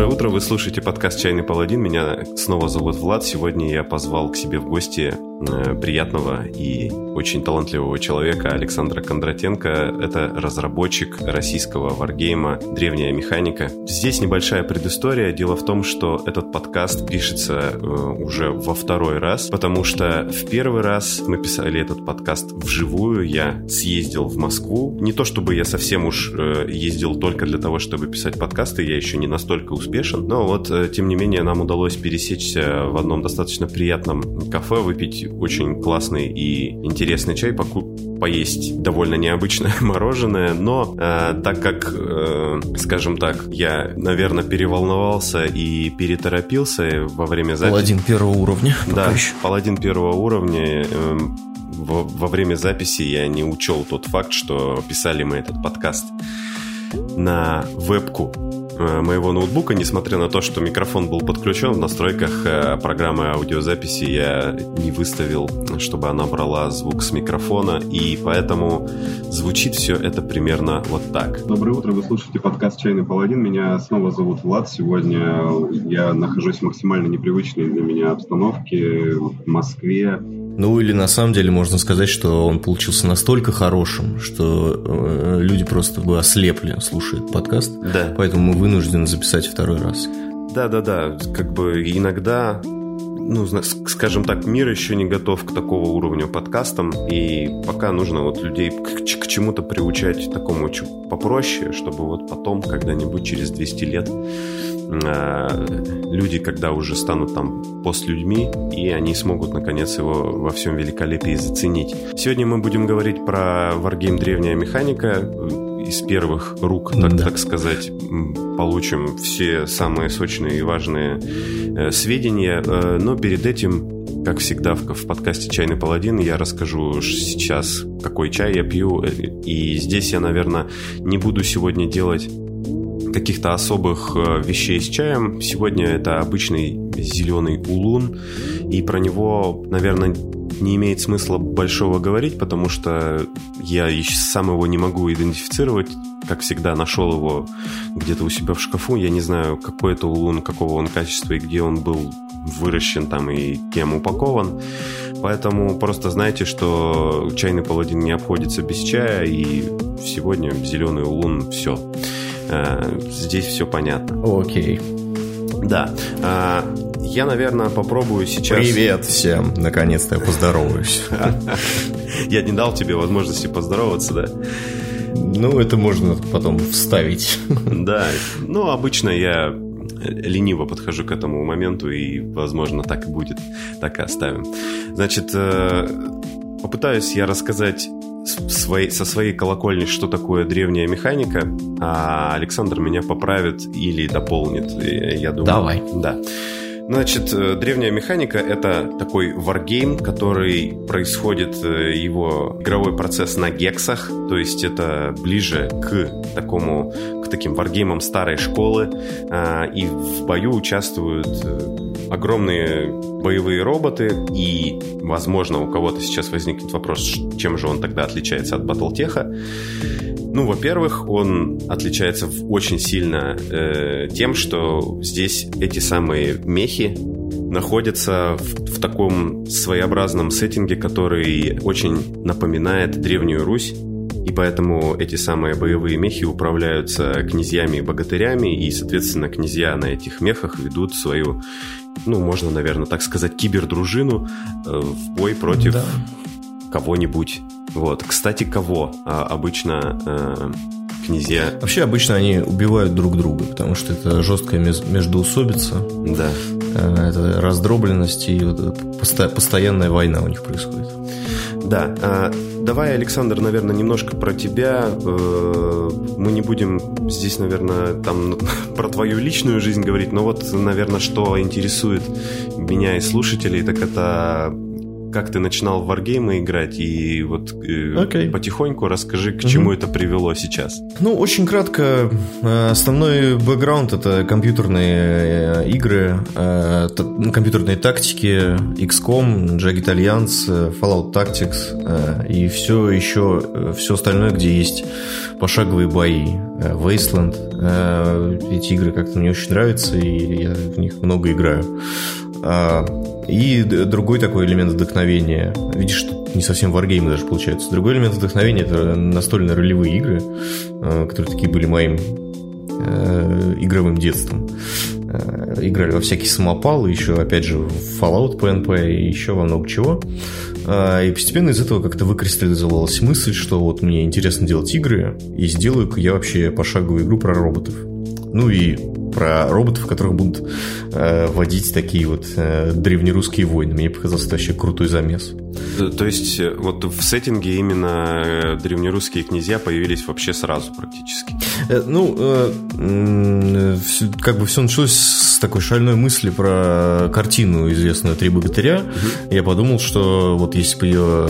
Доброе утро, вы слушаете подкаст «Чайный паладин». Меня снова зовут Влад. Сегодня я позвал к себе в гости приятного и очень талантливого человека Александра Кондратенко. Это разработчик российского варгейма «Древняя механика». Здесь небольшая предыстория. Дело в том, что этот подкаст пишется э, уже во второй раз, потому что в первый раз мы писали этот подкаст вживую. Я съездил в Москву. Не то чтобы я совсем уж э, ездил только для того, чтобы писать подкасты, я еще не настолько успешен, но вот, тем не менее, нам удалось пересечься в одном достаточно приятном кафе, выпить очень классный и интересный чай, поесть довольно необычное мороженое, но э, так как, э, скажем так, я, наверное, переволновался и переторопился во время записи... Паладин первого уровня. Да, паладин первого уровня... Э, во, во время записи я не учел тот факт, что писали мы этот подкаст на вебку моего ноутбука, несмотря на то, что микрофон был подключен в настройках э, программы аудиозаписи, я не выставил, чтобы она брала звук с микрофона, и поэтому звучит все это примерно вот так. Доброе утро, вы слушаете подкаст «Чайный паладин». Меня снова зовут Влад. Сегодня я нахожусь в максимально непривычной для меня обстановке в Москве. Ну или на самом деле можно сказать, что он получился настолько хорошим, что э, люди просто бы ослепли, слушают подкаст. Да. Поэтому мы вынуждены записать второй раз. Да, да, да. Как бы иногда ну, скажем так, мир еще не готов к такого уровню подкастам, и пока нужно вот людей к, к чему-то приучать такому попроще, чтобы вот потом, когда-нибудь через 200 лет, э, люди, когда уже станут там постлюдьми, и они смогут, наконец, его во всем великолепии заценить. Сегодня мы будем говорить про Wargame Древняя Механика, из первых рук, так, да. так сказать, получим все самые сочные и важные э, сведения. Э, но перед этим, как всегда в, в подкасте «Чайный паладин», я расскажу сейчас, какой чай я пью. Э, и здесь я, наверное, не буду сегодня делать каких-то особых вещей с чаем. Сегодня это обычный зеленый улун, и про него, наверное, не имеет смысла большого говорить, потому что я сам его не могу идентифицировать. Как всегда, нашел его где-то у себя в шкафу. Я не знаю, какой это улун, какого он качества и где он был выращен там и кем упакован. Поэтому просто знайте, что чайный паладин не обходится без чая, и сегодня зеленый улун все. Э, здесь все понятно. Окей. Да. Я, наверное, попробую сейчас... Привет всем! Наконец-то я поздороваюсь. Я не дал тебе возможности поздороваться, да? Ну, это можно потом вставить. Да, ну, обычно я лениво подхожу к этому моменту, и, возможно, так и будет, так и оставим. Значит, э, попытаюсь я рассказать своей, со своей колокольни, что такое древняя механика, а Александр меня поправит или дополнит, я думаю. Давай. Да. Значит, э, древняя механика — это такой варгейм, который происходит, э, его игровой процесс на гексах, то есть это ближе к такому, к таким варгеймам старой школы, а, и в бою участвуют э, огромные боевые роботы, и, возможно, у кого-то сейчас возникнет вопрос, чем же он тогда отличается от Батлтеха. Ну, во-первых, он отличается очень сильно э, тем, что здесь эти самые мехи находятся в, в таком своеобразном сеттинге, который очень напоминает Древнюю Русь. И поэтому эти самые боевые мехи управляются князьями и богатырями, и, соответственно, князья на этих мехах ведут свою, ну, можно, наверное, так сказать, кибердружину э, в бой против да. кого-нибудь вот. Кстати, кого а, обычно э, князья... Вообще, обычно они убивают друг друга, потому что это жесткая междоусобица. Да. Э, это раздробленность и вот посто... постоянная война у них происходит. Да. А, давай, Александр, наверное, немножко про тебя. Э, мы не будем здесь, наверное, там про твою личную жизнь говорить, но вот, наверное, что интересует меня и слушателей, так это как ты начинал в варгеймы играть, и вот okay. потихоньку расскажи, к чему mm-hmm. это привело сейчас. Ну, очень кратко. Основной бэкграунд — это компьютерные игры, компьютерные тактики, XCOM, Jagged Alliance, Fallout Tactics и все еще, все остальное, где есть пошаговые бои. Wasteland. Эти игры как-то мне очень нравятся, и я в них много играю. А, и другой такой элемент вдохновения. Видишь, не совсем варгеймы даже получается. Другой элемент вдохновения – это настольно-ролевые игры, а, которые такие были моим э, игровым детством. Э, играли во всякие самопалы, еще, опять же, в Fallout PNP и еще во много чего. А, и постепенно из этого как-то выкристаллизовалась мысль, что вот мне интересно делать игры, и сделаю-ка я вообще пошаговую игру про роботов. Ну и про роботов, которых будут э, водить такие вот э, древнерусские войны. Мне показался это вообще крутой замес. То есть э, вот в сеттинге именно э, древнерусские князья появились вообще сразу практически? Э, ну, как бы все началось с такой шальной мысли про картину известную «Три богатыря». Угу. Я подумал, что вот если бы ее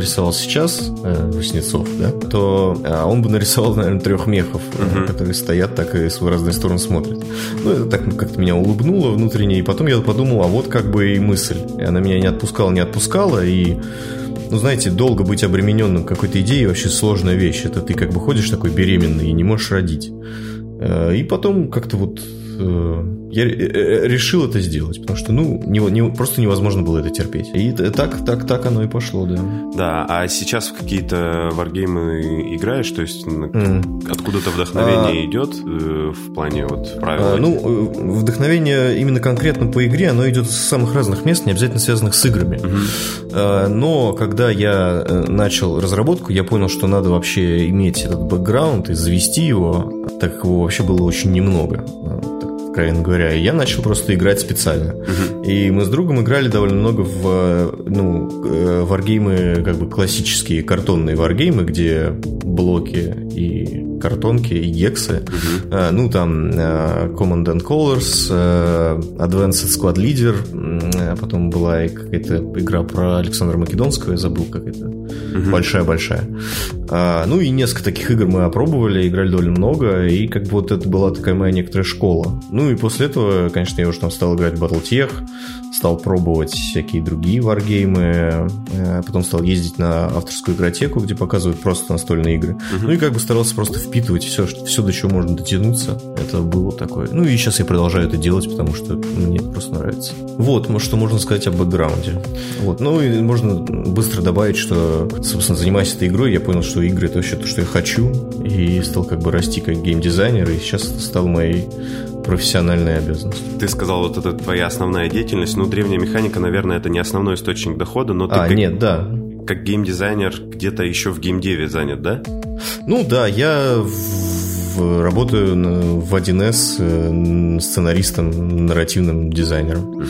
рисовал сейчас Васнецов, да, то а, он бы нарисовал, наверное, трех мехов, угу. которые стоят так и в разные стороны смотрят. Ну, это так как-то меня улыбнуло внутренне, и потом я подумал, а вот как бы и мысль. И она меня не отпускала, не отпускала, и ну, знаете, долго быть обремененным какой-то идеей вообще сложная вещь. Это ты как бы ходишь такой беременный и не можешь родить. Э, и потом как-то вот Э, я э, э, решил это сделать, потому что, ну, не, не, просто невозможно было это терпеть. И так, так, так оно и пошло, да. Да, а сейчас в какие-то варгеймы играешь, то есть mm. откуда-то вдохновение а, идет в плане вот правил? А, ну, вдохновение именно конкретно по игре, оно идет с самых разных мест, не обязательно связанных с играми. Mm-hmm. А, но когда я начал разработку, я понял, что надо вообще иметь этот бэкграунд и завести его, так как его вообще было очень немного откровенно говоря. И я начал просто играть специально. Угу. И мы с другом играли довольно много в ну, э, варгеймы, как бы классические картонные варгеймы, где блоки и картонки, и гексы. Угу. А, ну, там uh, Command and Colors, uh, Advanced Squad Leader, а потом была и какая-то игра про Александра Македонского, я забыл, как это. Большая-большая. Угу. А, ну, и несколько таких игр мы опробовали, играли довольно много, и как бы вот это была такая моя некоторая школа. Ну, ну и после этого, конечно, я уже там стал играть в Battletech, стал пробовать всякие другие варгеймы, э, потом стал ездить на авторскую игротеку, где показывают просто настольные игры. Угу. Ну и как бы старался просто впитывать все, все, до чего можно дотянуться. Это было такое. Ну и сейчас я продолжаю это делать, потому что мне это просто нравится. Вот, что можно сказать о бэкграунде. Вот. Ну и можно быстро добавить, что, собственно, занимаясь этой игрой, я понял, что игры это вообще то, что я хочу, и стал как бы расти как геймдизайнер, и сейчас это стало моей профессиональная обязанность. Ты сказал, вот это твоя основная деятельность. Ну, древняя механика, наверное, это не основной источник дохода, но ты а, как, нет, да. Как геймдизайнер где-то еще в геймдеве занят, да? Ну да, я в, работаю в 1С э, сценаристом, нарративным дизайнером. Угу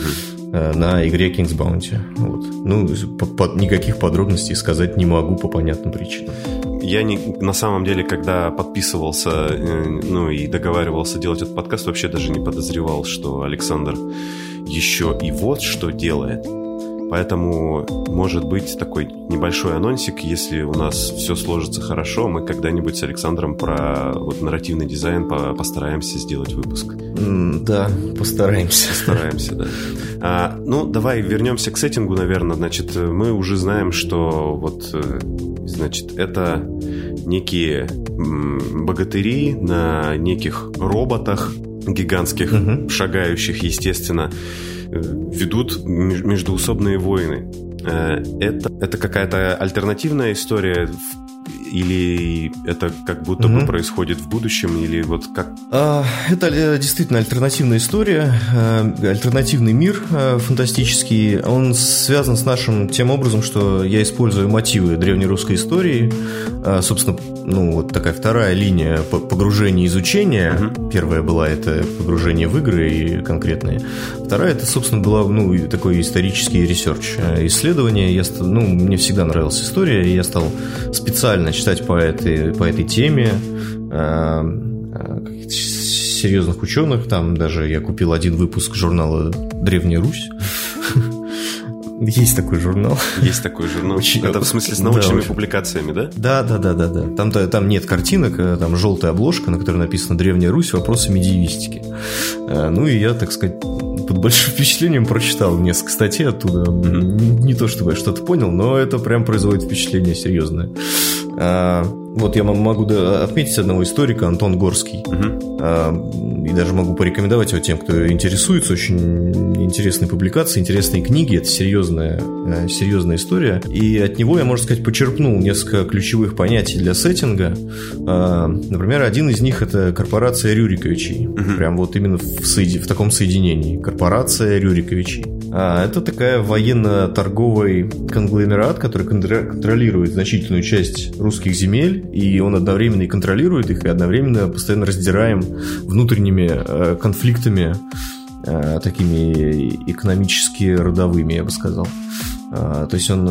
на игре King's Bounty. Вот. Ну, по, по, никаких подробностей сказать не могу по понятным причинам. Я не, на самом деле, когда подписывался, э, ну и договаривался делать этот подкаст, вообще даже не подозревал, что Александр еще и вот что делает. Поэтому, может быть, такой небольшой анонсик, если у нас все сложится хорошо, мы когда-нибудь с Александром про вот нарративный дизайн постараемся сделать выпуск. Да, постараемся. Постараемся, да. А, ну, давай вернемся к сеттингу, наверное. Значит, мы уже знаем, что вот, э, значит, это некие богатыри на неких роботах гигантских, угу. шагающих, естественно, ведут междуусобные войны. Э, это, это какая-то альтернативная история, или это как будто угу. бы происходит в будущем, или вот как? А, это э, действительно альтернативная история, э, альтернативный мир э, фантастический. Он связан с нашим тем образом, что я использую мотивы древнерусской истории. Собственно, ну вот такая вторая линия погружения и изучения. Угу. Первая была это погружение в игры и конкретные. Вторая это, собственно, была ну такой исторический research, исследование. Я, ну, мне всегда нравилась история, и я стал специально читать по этой, по этой теме э, э серьезных ученых. Там даже я купил один выпуск журнала «Древняя Русь». Есть такой журнал. Есть такой журнал. Очень... Это в смысле с научными да, публикациями, да? Да, да, да, да, да. Там, там нет картинок, э, там желтая обложка, на которой написано Древняя Русь, вопросы медиевистики. Ну и я, так сказать, под большим впечатлением прочитал несколько статей оттуда. Не то чтобы я что-то понял, но это прям производит впечатление серьезное. Вот я могу отметить одного историка, Антон Горский. Угу. И даже могу порекомендовать его тем, кто интересуется. Очень интересные публикации, интересные книги. Это серьезная, э, серьезная история. И от него я, можно сказать, почерпнул несколько ключевых понятий для сеттинга. А, например, один из них – это корпорация Рюриковичей. Угу. Прям вот именно в, соеди... в таком соединении. Корпорация Рюриковичей. А, это такая военно-торговый конгломерат, который контролирует значительную часть русских земель и он одновременно и контролирует их, и одновременно постоянно раздираем внутренними э, конфликтами, э, такими экономически родовыми, я бы сказал. Э, то есть он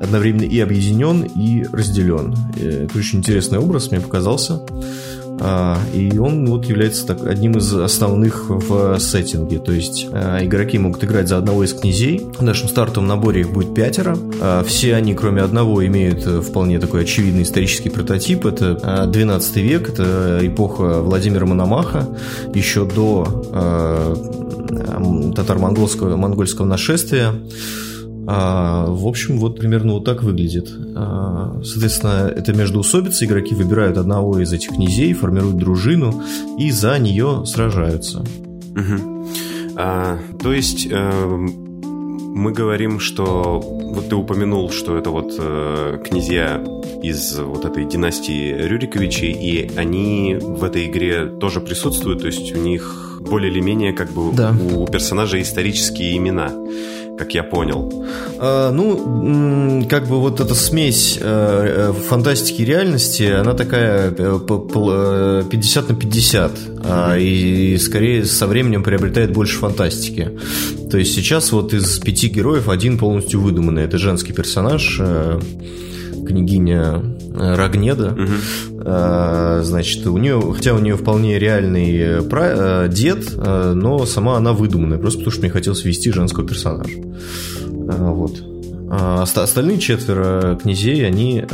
одновременно и объединен, и разделен. Это очень интересный образ, мне показался. А, и он вот является так, одним из основных в сеттинге. То есть а, игроки могут играть за одного из князей. В нашем стартовом наборе их будет пятеро. А, все они, кроме одного, имеют э, вполне такой очевидный исторический прототип. Это 12 век, это эпоха Владимира Мономаха, еще до татаро-монгольского монгольского нашествия. А, в общем, вот примерно вот так выглядит. А, соответственно, это междуусобица. Игроки выбирают одного из этих князей, формируют дружину и за нее сражаются. Угу. А, то есть э, мы говорим, что вот ты упомянул, что это вот э, князья из вот этой династии Рюриковичей, и они в этой игре тоже присутствуют, то есть у них более или менее как бы да. у персонажей исторические имена как я понял. А, ну, как бы вот эта смесь э, э, фантастики и реальности, она такая 50 э, на 50, mm-hmm. и скорее со временем приобретает больше фантастики. То есть сейчас вот из пяти героев один полностью выдуманный. Это женский персонаж, княгиня Рагнеда. Угу. Значит, у нее, хотя у нее вполне реальный пра- дед, но сама она выдуманная, просто потому что мне хотелось ввести женского персонажа. Вот. А остальные четверо князей, они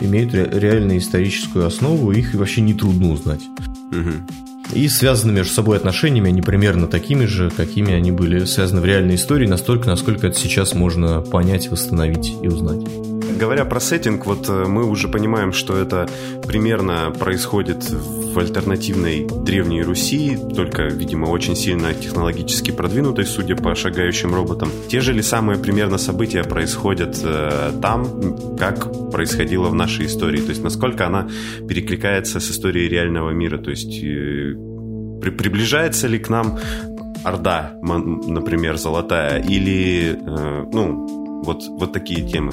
имеют реальную историческую основу, их вообще нетрудно узнать. Угу. И связаны между собой отношениями, они примерно такими же, какими они были связаны в реальной истории, настолько, насколько это сейчас можно понять, восстановить и узнать. Говоря про сеттинг, вот э, мы уже понимаем, что это примерно происходит в альтернативной Древней Руси, только, видимо, очень сильно технологически продвинутой, судя по шагающим роботам. Те же ли самые примерно события происходят э, там, как происходило в нашей истории? То есть насколько она перекликается с историей реального мира? То есть э, при, приближается ли к нам Орда, например, золотая, или, э, ну, вот, вот такие темы?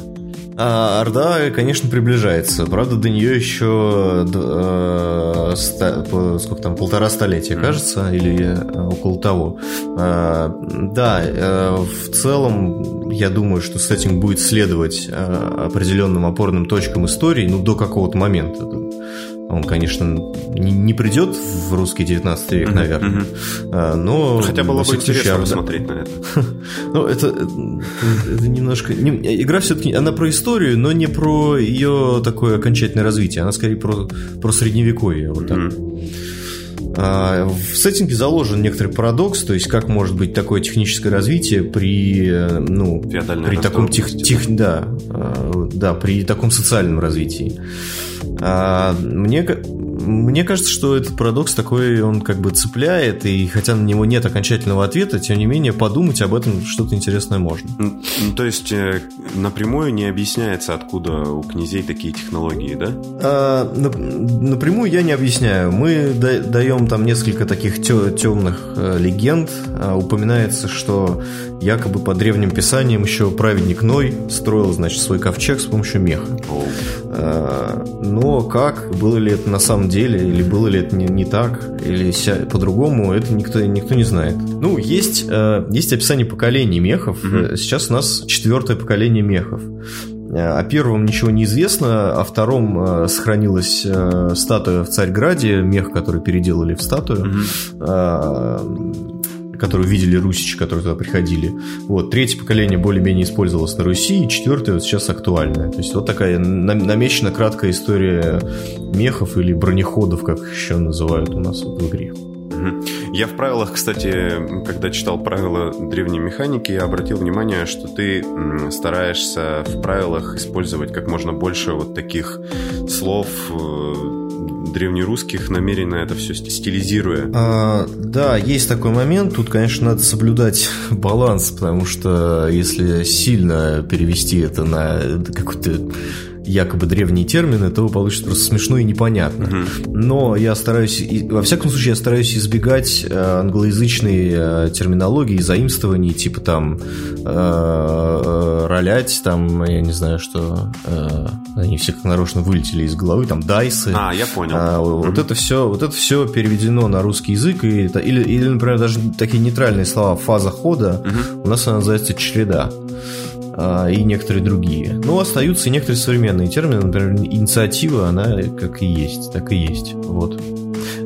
А Орда, конечно, приближается. Правда, до нее еще э, ста, сколько там, полтора столетия, кажется, или э, около того. Э, да, э, в целом, я думаю, что сеттинг будет следовать э, определенным опорным точкам истории, ну, до какого-то момента. Он, конечно, не, не придет в русский 19 век, наверное. Mm-hmm. Но Хотя было бы интересно случае, посмотреть на это. ну, это, это немножко... игра все-таки, она про историю, но не про ее такое окончательное развитие. Она скорее про, про средневековье. Вот так. А, в сеттинге заложен некоторый парадокс, то есть как может быть такое техническое развитие при, ну, при таком тех, тех, да, а, да, при таком социальном развитии. А, мне, мне кажется, что этот парадокс такой, он как бы цепляет, и хотя на него нет окончательного ответа, тем не менее подумать об этом что-то интересное можно. Ну, то есть э, напрямую не объясняется, откуда у князей такие технологии, да? А, напрямую я не объясняю. Мы даем там несколько таких темных э, легенд. А, упоминается, что якобы по древним писаниям еще праведник Ной строил, значит, свой ковчег с помощью меха. А, но как, было ли это на самом деле, или было ли это не, не так, или по-другому, это никто, никто не знает. Ну, есть, а, есть описание поколений мехов. Угу. Сейчас у нас четвертое поколение мехов. О первом ничего не известно, о втором сохранилась статуя в Царьграде, мех, который переделали в статую. Угу которые видели русичи, которые туда приходили. Вот, третье поколение более-менее использовалось на Руси, и четвертое вот сейчас актуальное. То есть вот такая намечена краткая история мехов или бронеходов, как еще называют у нас в игре. Я в правилах, кстати, когда читал правила древней механики, я обратил внимание, что ты стараешься в правилах использовать как можно больше вот таких слов э, древнерусских, намеренно это все стилизируя. А, да, есть такой момент. Тут, конечно, надо соблюдать баланс, потому что если сильно перевести это на какой-то якобы древние термины, то получится просто смешно и непонятно. Угу. Но я стараюсь, во всяком случае, я стараюсь избегать э, англоязычной э, терминологии, заимствований, типа там э, ролять, там, я не знаю, что они все как нарочно вылетели из головы, там дайсы. А, я понял. А, вот угу. это все, вот это все переведено на русский язык, и это, или, или, например, даже такие нейтральные слова фаза хода, угу. у нас она называется череда. А, и некоторые другие. Но остаются и некоторые современные термины, например, инициатива, она как и есть, так и есть. Вот.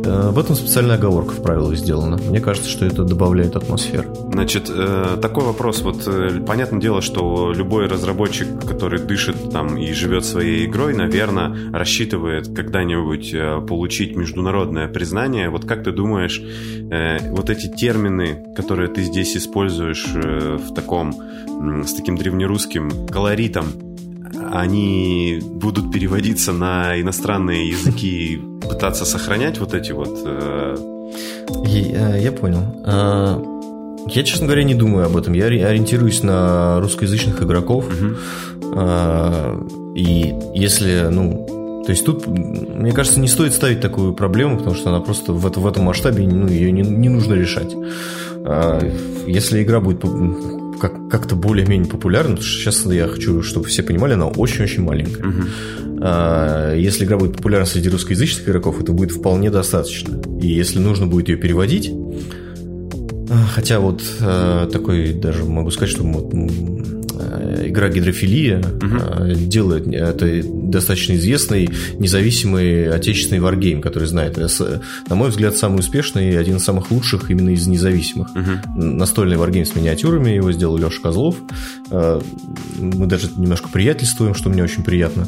Э, в этом специальная оговорка в правилах сделана. Мне кажется, что это добавляет атмосферу. Значит, э, такой вопрос. Вот э, понятное дело, что любой разработчик, который дышит там и живет своей игрой, наверное, рассчитывает когда-нибудь получить международное признание. Вот как ты думаешь, вот эти термины, которые ты здесь используешь в таком, с таким древнерусским колоритом, они будут переводиться на иностранные языки и пытаться сохранять вот эти вот... Э... Я, э, я понял. А, я, честно говоря, не думаю об этом. Я ориентируюсь на русскоязычных игроков. Угу. И если, ну, то есть тут, мне кажется, не стоит ставить такую проблему, потому что она просто в, это, в этом масштабе ну, ее не, не нужно решать. Если игра будет как- как-то более-менее популярна, потому что сейчас я хочу, чтобы все понимали, она очень-очень маленькая. Угу. А, если игра будет популярна среди русскоязычных игроков, это будет вполне достаточно. И если нужно будет ее переводить, а, Хотя вот э, такой даже могу сказать, что вот, игра Гидрофилия угу. делает это достаточно известный независимый отечественный варгейм, который знает, на мой взгляд, самый успешный и один из самых лучших именно из независимых. Угу. Настольный варгейм с миниатюрами, его сделал Леша Козлов. Э, мы даже немножко приятельствуем, что мне очень приятно.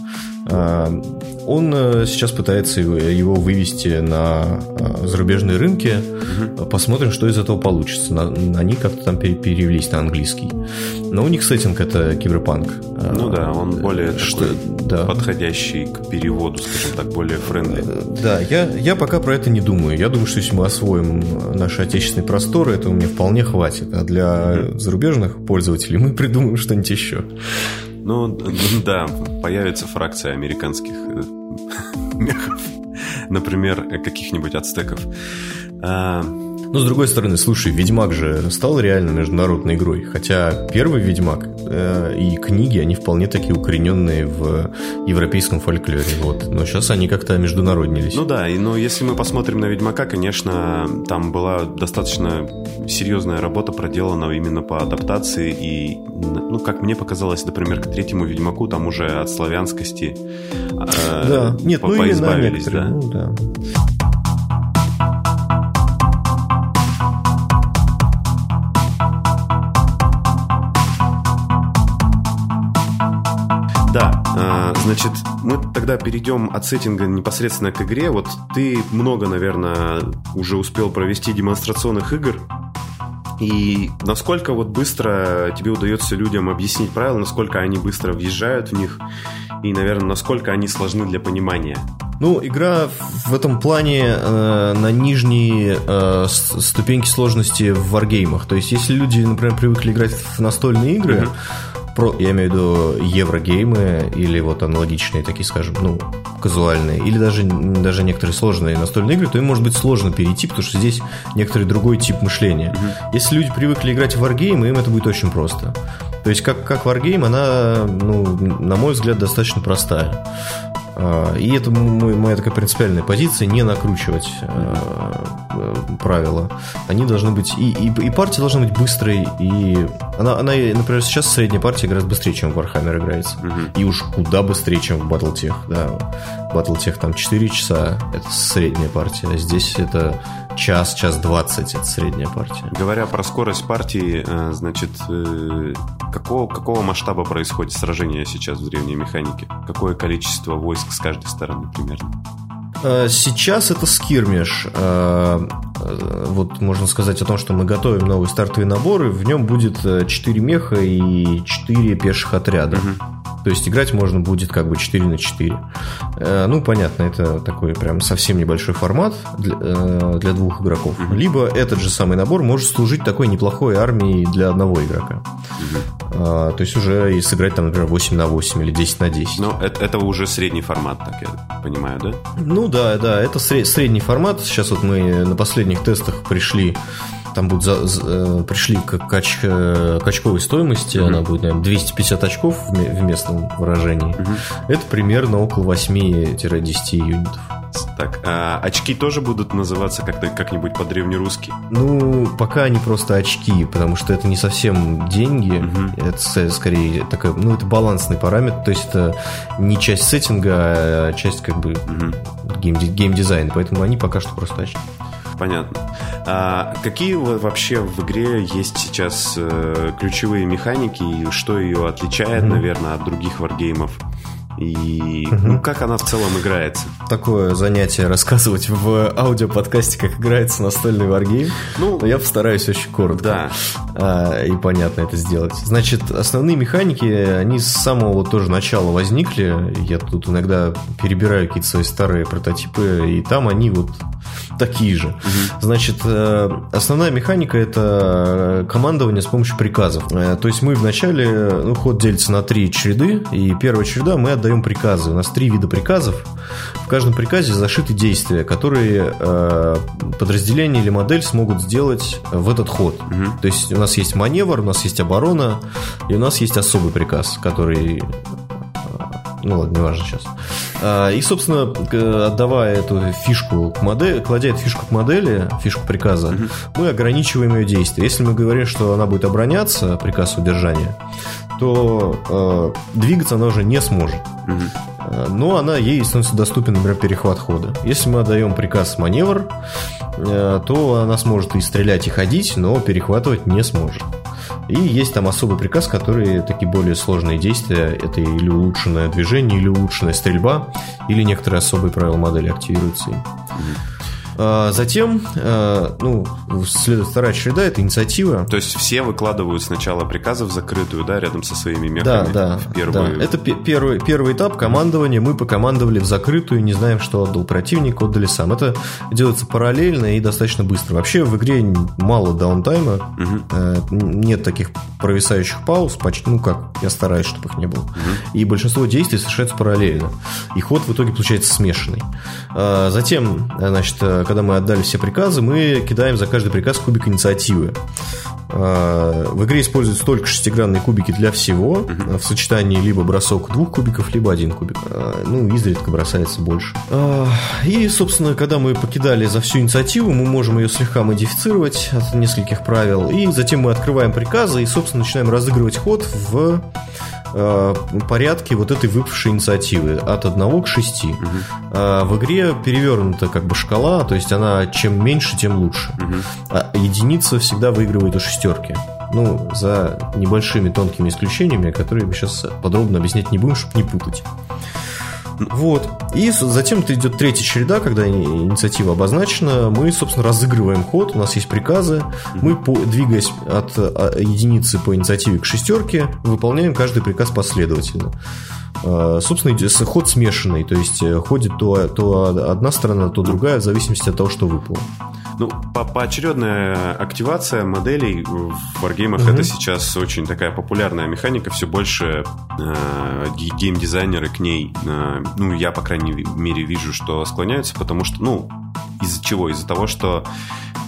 Э, он э, сейчас пытается его вывести на зарубежные рынки. Угу. Посмотрим, что из этого получится. Они как-то там перевелись на английский. Но у них сеттинг это киберпанк. Ну да, он более что, такой да. подходящий к переводу, скажем так, более friendly. Да, я, я пока про это не думаю. Я думаю, что если мы освоим наши отечественные просторы, этого мне вполне хватит. А для mm-hmm. зарубежных пользователей мы придумаем что-нибудь еще. Ну, да, появится фракция американских э, мехов. Например, каких-нибудь ацтеков. Но с другой стороны, слушай, Ведьмак же стал реально международной игрой. Хотя первый Ведьмак э, и книги, они вполне такие укорененные в европейском фольклоре. Вот. Но сейчас они как-то международнились. Ну да, и, но если мы посмотрим на Ведьмака, конечно, там была достаточно серьезная работа проделана именно по адаптации. И, ну, как мне показалось, например, к третьему Ведьмаку там уже от славянскости э, да. Нет, ну, поизбавились. Да. Ну, да. Да, а, значит, мы тогда перейдем от сеттинга непосредственно к игре. Вот ты много, наверное, уже успел провести демонстрационных игр. И насколько вот быстро тебе удается людям объяснить правила, насколько они быстро въезжают в них, и, наверное, насколько они сложны для понимания. Ну, игра в этом плане э, на нижней э, ступеньки сложности в варгеймах. То есть, если люди, например, привыкли играть в настольные игры, mm-hmm про, я имею в виду еврогеймы или вот аналогичные такие, скажем, ну, казуальные, или даже, даже некоторые сложные настольные игры, то им может быть сложно перейти, потому что здесь некоторый другой тип мышления. Mm-hmm. Если люди привыкли играть в варгеймы, им это будет очень просто. То есть, как, как варгейм, она, ну, на мой взгляд, достаточно простая. А, и это моя такая принципиальная позиция, не накручивать а, правила. Они должны быть... И, и, и партия должна быть быстрой, и Она, она, например, сейчас средняя партия гораздо быстрее, чем в Warhammer играется. Угу. И уж куда быстрее, чем в Battletech. Да. Battletech там 4 часа, это средняя партия. А здесь это час, час 20, это средняя партия. Говоря про скорость партии, э, значит, э, какого, какого масштаба происходит сражение сейчас в древней механике? Какое количество войск с каждой стороны примерно? Э, сейчас это скирмиш. Вот можно сказать о том, что мы готовим новые стартовые наборы. В нем будет 4 меха и 4 пеших отряда. Угу. То есть играть можно будет как бы 4 на 4. Э, ну, понятно, это такой прям совсем небольшой формат для, э, для двух игроков. Либо этот же самый набор может служить такой неплохой армией для одного игрока. А, то есть уже и сыграть там, например, 8 на 8 или 10 на 10. Но это, это уже средний формат, так я понимаю, да? Ну да, да, это средний формат. Сейчас вот мы на последних тестах пришли там будут за, за, э, пришли к, кач, к очковой стоимости, mm-hmm. она будет, наверное, 250 очков в, в местном выражении. Mm-hmm. Это примерно около 8-10 юнитов. Так, а очки тоже будут называться как-то как-нибудь по-древнерусски? Ну, пока они просто очки, потому что это не совсем деньги, угу. это скорее такой, ну, это балансный параметр, то есть это не часть сеттинга, а часть как бы угу. гейм, геймдизайна, поэтому они пока что просто очки понятно. А какие вообще в игре есть сейчас э, ключевые механики и что ее отличает, mm-hmm. наверное, от других варгеймов? И угу. ну, как она в целом играется? Такое занятие рассказывать в аудиоподкасте, как играется настольный варгейм. Ну, Но я постараюсь очень коротко. Да. А, и понятно это сделать. Значит, основные механики, они с самого вот тоже начала возникли. Я тут иногда перебираю какие-то свои старые прототипы, и там они вот такие же. Угу. Значит, э, основная механика это командование с помощью приказов. Э, то есть мы вначале, ну, ход делится на три череды, и первая череда мы отдаем приказы. У нас три вида приказов. В каждом приказе зашиты действия, которые э, подразделение или модель смогут сделать в этот ход. Угу. То есть у нас есть маневр, у нас есть оборона, и у нас есть особый приказ, который ну ладно, не важно сейчас. А, и, собственно, отдавая эту фишку к модели, кладя эту фишку к модели, фишку приказа, угу. мы ограничиваем ее действие. Если мы говорим, что она будет обороняться, приказ удержания, то э, двигаться она уже не сможет. Угу. Но она ей становится доступен, например, перехват хода. Если мы отдаем приказ маневр, э, то она сможет и стрелять, и ходить, но перехватывать не сможет. И есть там особый приказ, который такие более сложные действия. Это или улучшенное движение, или улучшенная стрельба, или некоторые особые правила модели активируются им. А, затем, а, ну, следует вторая череда, это инициатива. То есть все выкладывают сначала приказы в закрытую, да, рядом со своими мехами? Да, да. В первую... да. Это первый, первый этап командования. Мы покомандовали в закрытую, не знаем, что отдал противник, отдали сам. Это делается параллельно и достаточно быстро. Вообще в игре мало даунтайма, угу. нет таких провисающих пауз, почти, ну как, я стараюсь, чтобы их не было. Угу. И большинство действий совершается параллельно. И ход в итоге получается смешанный. А, затем, значит, когда мы отдали все приказы, мы кидаем за каждый приказ кубик инициативы. А, в игре используются только шестигранные кубики для всего, в сочетании либо бросок двух кубиков, либо один кубик. А, ну, изредка бросается больше. А, и, собственно, когда мы покидали за всю инициативу, мы можем ее слегка модифицировать от нескольких правил, и затем мы открываем приказы и, собственно, начинаем разыгрывать ход в э, порядке вот этой выпавшей инициативы от 1 к 6. Угу. Э, в игре перевернута как бы шкала, то есть она чем меньше, тем лучше. Угу. А единица всегда выигрывает у шестерки. Ну, за небольшими тонкими исключениями, которые мы сейчас подробно объяснять не будем, чтобы не путать. Вот. И затем это идет третья череда, когда инициатива обозначена. Мы, собственно, разыгрываем ход, у нас есть приказы. Мы, двигаясь от а, единицы по инициативе к шестерке, выполняем каждый приказ последовательно. А, собственно, ход смешанный, то есть э, ходит то, то одна сторона, то другая, в зависимости от того, что выпало. Ну, по поочередная активация моделей в варгеймах угу. это сейчас очень такая популярная механика, все больше э, геймдизайнеры к ней, э, ну, я, по крайней мере, вижу, что склоняются, потому что, ну, из-за чего? Из-за того, что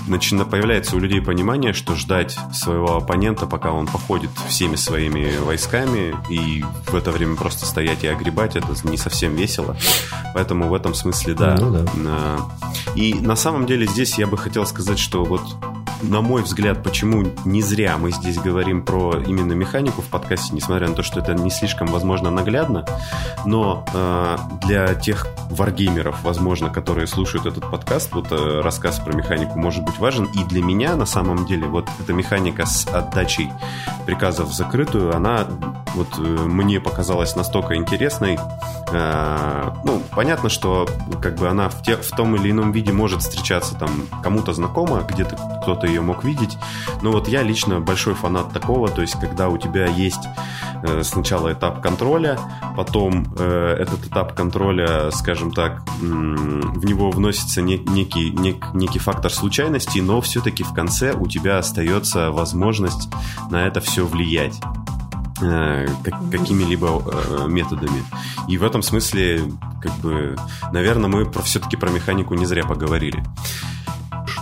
начинает, появляется у людей понимание, что ждать своего оппонента, пока он походит всеми своими войсками, и в это время просто стоять и огребать, это не совсем весело. Поэтому в этом смысле, да. Ну, да. И на самом деле здесь я бы хотел сказать, что вот на мой взгляд, почему не зря мы здесь говорим про именно механику в подкасте, несмотря на то, что это не слишком, возможно, наглядно, но э, для тех варгеймеров, возможно, которые слушают этот подкаст, вот э, рассказ про механику может быть важен. И для меня, на самом деле, вот эта механика с отдачей приказов в закрытую, она вот э, мне показалась настолько интересной. Э, ну, понятно, что как бы она в, те, в том или ином виде может встречаться там кому-то знакомо, где-то кто-то ее мог видеть. Но вот я лично большой фанат такого, то есть когда у тебя есть э, сначала этап контроля, потом этот этап контроля, скажем так, в него вносится не, некий, нек, некий фактор случайности, но все-таки в конце у тебя остается возможность на это все влиять э, какими-либо э, методами. И в этом смысле, как бы, наверное, мы про, все-таки про механику не зря поговорили.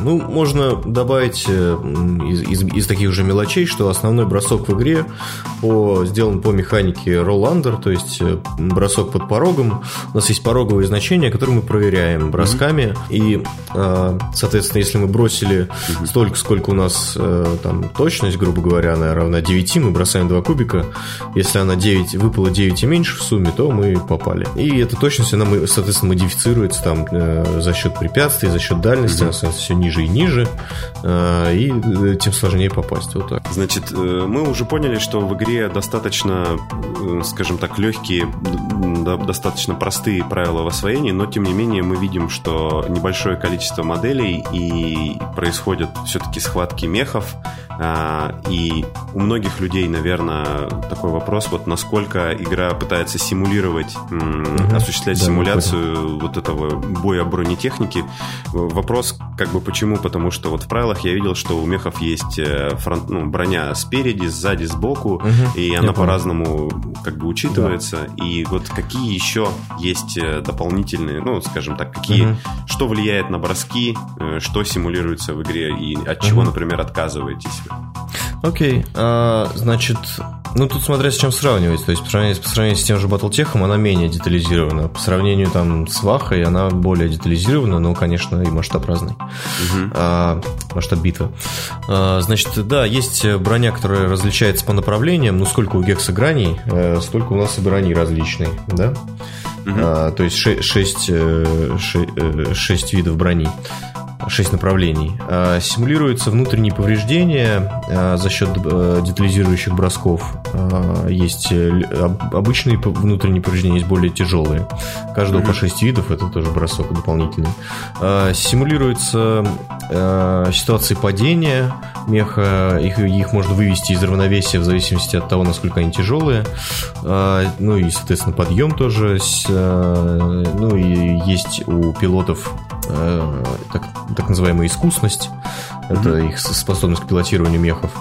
Ну, можно добавить э, из, из, из таких же мелочей, что основной бросок в игре по, сделан по механике roll-under, то есть э, бросок под порогом. У нас есть пороговые значения, которые мы проверяем бросками. Mm-hmm. И, э, соответственно, если мы бросили mm-hmm. столько, сколько у нас там точность, грубо говоря, она равна 9, мы бросаем 2 кубика. Если она 9, выпала 9 и меньше в сумме, то мы попали. И эта точность, она, соответственно, модифицируется там за счет препятствий, за счет дальности, mm-hmm. она становится все ниже ниже и ниже, э, и э, тем сложнее попасть. Вот так. Значит, э, мы уже поняли, что в игре достаточно, скажем так, легкие, достаточно простые правила в освоении, но тем не менее мы видим, что небольшое количество моделей и происходят все-таки схватки мехов, и у многих людей, наверное, такой вопрос, вот насколько игра пытается симулировать, угу. осуществлять да, симуляцию вот этого боя бронетехники. Вопрос, как бы, почему? Потому что вот в правилах я видел, что у мехов есть э, фронт, ну, броня спереди, сзади, сбоку, угу, и она по-разному как бы учитывается. Да. И вот какие еще есть э, дополнительные, ну, скажем так, какие, угу. что влияет на броски, э, что симулируется в игре и от чего, угу. например, отказываетесь? Окей, а, значит, ну тут смотря с чем сравнивать. То есть по сравнению, по сравнению с тем же Battletech она менее детализирована. По сравнению там с Вахой она более детализирована, но, конечно, и масштаб разный. Угу. А, масштаб битвы. А, значит, да, есть броня, которая различается по направлениям. Ну, сколько у Гекса граней, э, столько у нас и брони различные, да? Угу. А, то есть 6, 6, 6, 6 видов брони. 6 направлений. А, симулируются внутренние повреждения а, за счет э, детализирующих бросков. Есть э, обычные внутренние повреждения, есть более тяжелые. Каждого mm-hmm. по 6 видов, это тоже бросок дополнительный. Симулируются ситуации падения меха, их, их можно вывести из равновесия в зависимости от того, насколько они тяжелые. Ну и, соответственно, подъем тоже. Ну и есть у пилотов так, так называемая искусность, mm-hmm. это их способность к пилотированию мехов.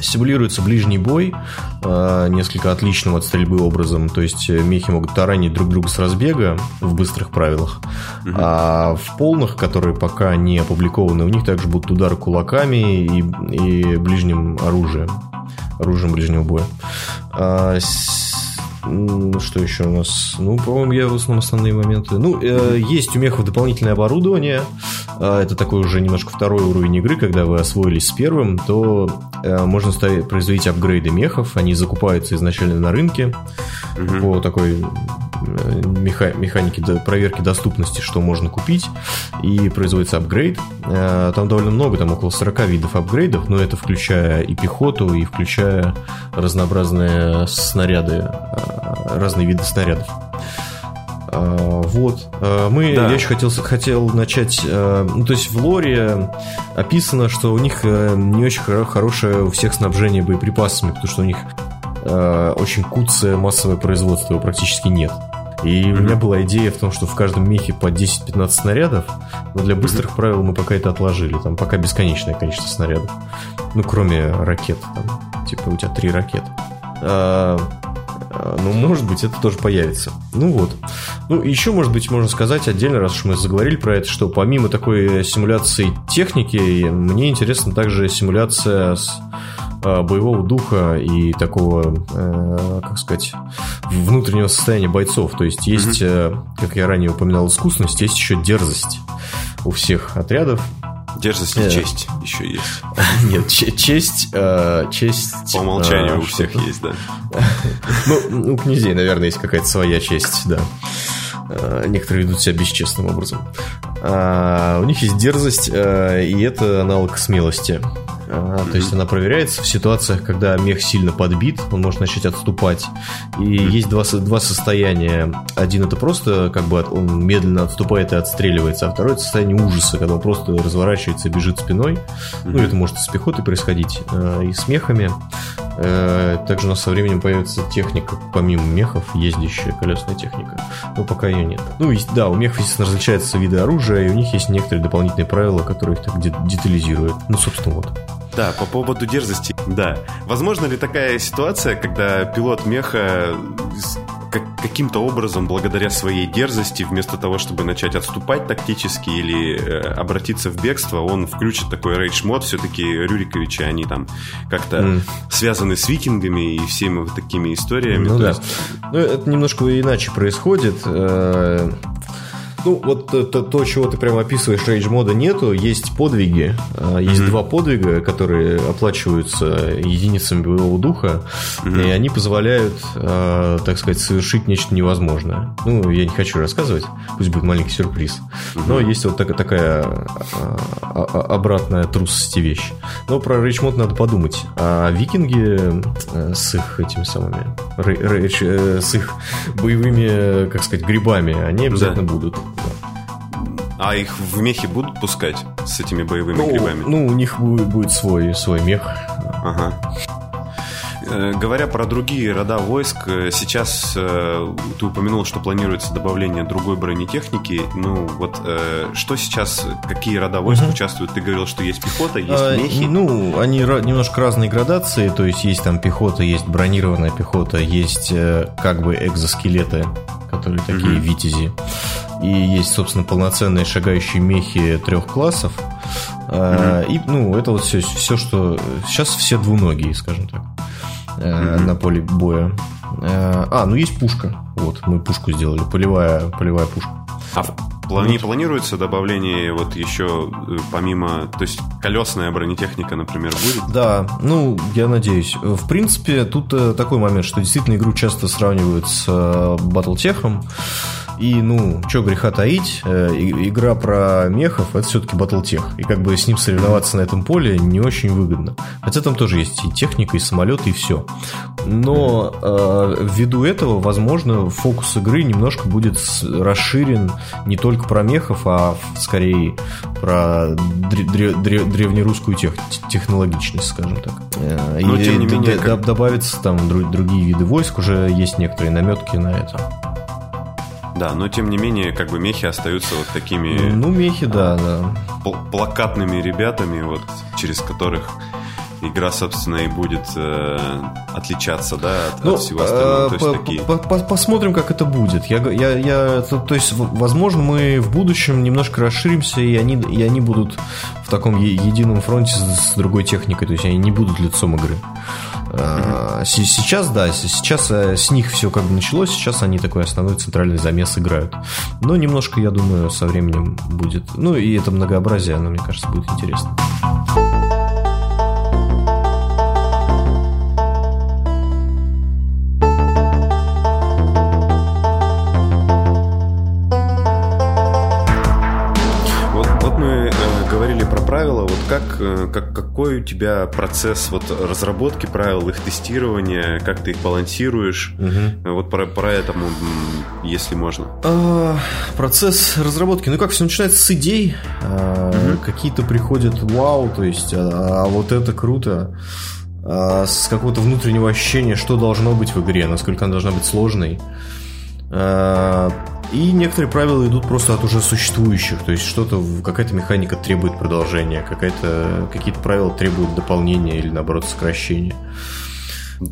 Симулируется ближний бой, а, несколько отличным от стрельбы образом. То есть э, мехи могут таранить друг друга с разбега в быстрых правилах. Угу. А в полных, которые пока не опубликованы, у них также будут удары кулаками и, и ближним оружием. Оружием ближнего боя. А, что еще у нас? Ну, по-моему, я в основном основные моменты. Ну, э, есть у мехов дополнительное оборудование. Э, это такой уже немножко второй уровень игры. Когда вы освоились с первым, то э, можно ставить, производить апгрейды мехов. Они закупаются изначально на рынке угу. по такой э, меха- механике проверки доступности, что можно купить. И производится апгрейд. Э, там довольно много, там около 40 видов апгрейдов, но это включая и пехоту, и включая разнообразные снаряды э, разные виды снарядов. А, вот. А, мы, да. я еще хотел, хотел начать. А, ну, то есть в лоре описано, что у них э, не очень хорошее у всех снабжение боеприпасами, потому что у них очень куцое массовое производство, его практически нет. И mm-hmm. у меня была идея в том, что в каждом мехе по 10-15 снарядов, но для быстрых mm-hmm. правил мы пока это отложили. Там пока бесконечное количество снарядов. Ну, кроме ракет. Там, типа у тебя три ракеты. А, ну, может быть, это тоже появится. Ну вот. Ну, еще, может быть, можно сказать отдельно, раз уж мы заговорили про это, что помимо такой симуляции техники, мне интересна также симуляция с а, боевого духа и такого, э, как сказать, внутреннего состояния бойцов. То есть есть, mm-hmm. как я ранее упоминал, искусность, есть еще дерзость у всех отрядов. Дерзость и честь еще есть. Нет, честь... Честь... По умолчанию у всех есть, да. Ну, у князей, наверное, есть какая-то своя честь, да. Некоторые ведут себя бесчестным образом. А, у них есть дерзость, и это аналог смелости. А, то есть она проверяется в ситуациях, когда мех сильно подбит, он может начать отступать. И есть два, два состояния. Один это просто как бы он медленно отступает и отстреливается, а второе это состояние ужаса, когда он просто разворачивается и бежит спиной. Ну, это может с пехотой происходить, а, и с мехами. Э, также у нас со временем появится техника, помимо мехов, ездящая колесная техника. Но пока ее нет. Ну, да, у мехов, естественно, различаются виды оружия, и у них есть некоторые дополнительные правила, которые их так детализируют. Ну, собственно, вот. Да, по поводу дерзости, да. Возможно ли такая ситуация, когда пилот меха каким-то образом, благодаря своей дерзости, вместо того, чтобы начать отступать тактически или э, обратиться в бегство, он включит такой рейдж-мод. Все-таки Рюриковичи, они там как-то mm. связаны с викингами и всеми вот такими историями. Ну, да. есть... ну, это немножко иначе происходит. Э, ну, вот то, то, чего ты прямо описываешь, рейдж мода нету, есть подвиги. А, есть mm-hmm. два подвига, которые оплачиваются единицами боевого духа, mm-hmm. и они позволяют, а, так сказать, совершить нечто невозможное. Ну, я не хочу рассказывать, пусть будет маленький сюрприз. Mm-hmm. Но есть вот так, такая а, обратная трусости вещь. Но про рейдж мод надо подумать. А викинги э, с их этими самыми, рейдж, э, с их боевыми, как сказать, грибами, они обязательно да. будут. А их в мехе будут пускать с этими боевыми ну, грибами? Ну, у них будет свой, свой мех. Ага. Э, говоря про другие рода войск, э, сейчас э, ты упомянул, что планируется добавление другой бронетехники. Ну, вот что сейчас, какие рода войск угу. участвуют? Ты говорил, что есть пехота, есть а, мехи. Ну, они немножко разные градации, то есть есть там пехота, есть бронированная пехота, есть как бы экзоскелеты, которые такие угу. витязи. И есть, собственно, полноценные шагающие мехи трех классов. Mm-hmm. И, ну, это вот все, все, что... Сейчас все двуногие, скажем так, mm-hmm. на поле боя. Э, а, ну есть пушка. Вот, мы пушку сделали. Полевая, полевая пушка. А плани- планируется добавление вот еще э, помимо, то есть колесная бронетехника, например, будет? Да, ну, я надеюсь. В принципе, тут такой момент, что действительно игру часто сравнивают с Батлтехом. И, ну, что греха таить, э, игра про мехов это все-таки батлтех. И как бы с ним соревноваться на этом поле не очень выгодно. Хотя там тоже есть и техника, и самолеты, и все. Но э, ввиду этого, возможно, фокус игры немножко будет расширен не только про мехов, а скорее про древ- древ- древнерусскую тех- технологичность, скажем так. Э, Но, и тем не менее, как... добавятся там другие виды войск, уже есть некоторые наметки на это. Да, но тем не менее, как бы мехи остаются вот такими... Ну, мехи, да, да. Плакатными ребятами, вот через которых игра, собственно, и будет э, отличаться, да, от, ну, от всего остального. То есть, такие... Посмотрим, как это будет. Я, я, я, то, то есть, возможно, мы в будущем немножко расширимся, и они, и они будут в таком едином фронте с, с другой техникой, то есть они не будут лицом игры. Mm-hmm. Сейчас, да, сейчас э, с них все как бы началось, сейчас они такой основной центральный замес играют. Но немножко, я думаю, со временем будет. Ну и это многообразие, оно, мне кажется, будет интересно. Как, э, как, какой у тебя процесс вот разработки правил, их тестирования, как ты их балансируешь? Угу. Вот про, про это, если можно. А, процесс разработки, ну как все начинается с идей, а, угу. какие-то приходят вау, то есть, а, а вот это круто а, с какого-то внутреннего ощущения, что должно быть в игре, насколько она должна быть сложной. И некоторые правила идут просто от уже существующих, то есть что-то, какая-то механика требует продолжения, какая-то, какие-то правила требуют дополнения или наоборот сокращения.